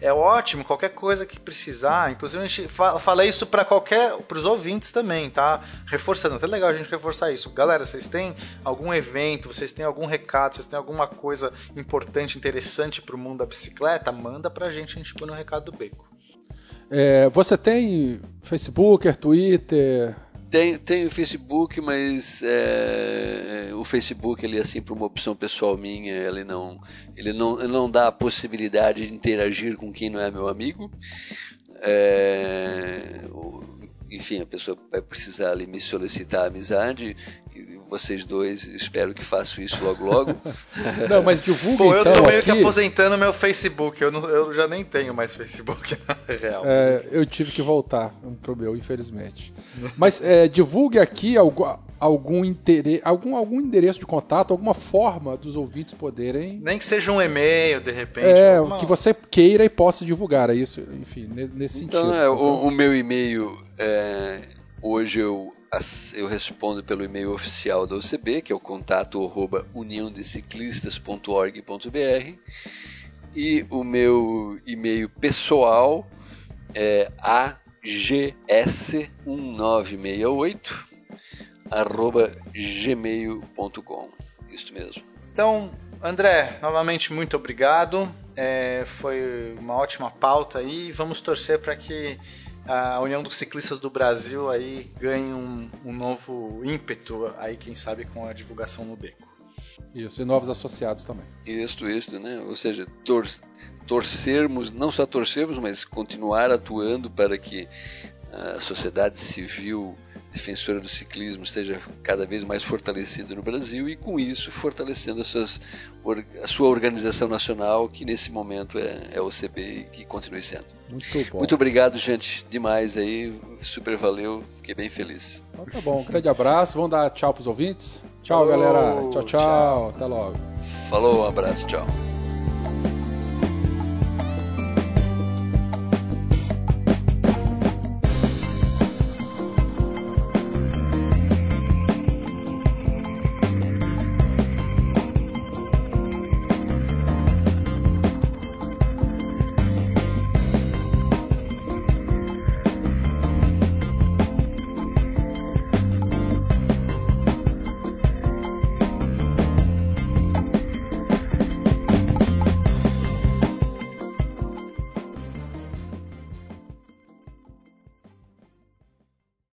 é ótimo. Qualquer coisa que precisar. Inclusive, a gente fa fala isso para qualquer. para os ouvintes também, tá? Reforçando. Até legal a gente reforçar isso. Galera, vocês têm algum evento, vocês têm algum recado, vocês têm alguma coisa importante, interessante para o mundo da bicicleta? Manda pra gente, a gente põe no recado do beco. É, você tem Facebook, Twitter? Tem, tem o Facebook, mas é, o Facebook ele é sempre uma opção pessoal minha. Ele não, ele não, ele não dá a possibilidade de interagir com quem não é meu amigo. É, enfim, a pessoa vai precisar ali me solicitar amizade. E vocês dois, espero que façam isso logo logo. Não, mas divulga Pô, eu então tô meio aqui. que aposentando meu Facebook. Eu, não- eu já nem tenho mais Facebook na real. É, eu tive que voltar pro meu, infelizmente. Mas é, divulgue aqui algum, interesse, algum, algum endereço de contato, alguma forma dos ouvintes poderem. Nem que seja um e-mail, de repente. É, alguma- que você queira e possa divulgar, é isso, enfim, ne- nesse Então, sentido. é, o, o meu e-mail, é, hoje eu, eu respondo pelo e-mail oficial da OCB, que é o contato arroba uniãodeciclistas.org.br e o meu e-mail pessoal é ags1968 arroba gmail.com isso mesmo Então, André, novamente muito obrigado. É, foi uma ótima pauta aí. Vamos torcer para que a União dos Ciclistas do Brasil aí ganhe um, um novo ímpeto aí, quem sabe, com a divulgação no beco. Isso, e novos associados também. Isso, isso, né? Ou seja, tor torcermos, não só torcermos, mas continuar atuando para que a sociedade civil defensora do ciclismo esteja cada vez mais fortalecida no Brasil e com isso fortalecendo a, suas, a sua organização nacional que nesse momento é, é o CB e que continue sendo. Muito bom. Muito obrigado, gente, demais aí, super valeu, fiquei bem feliz. Então tá bom, um grande abraço, vamos dar tchau pros ouvintes? Tchau, Falou, galera. Tchau, tchau, tchau. até logo. Falou, um abraço, tchau.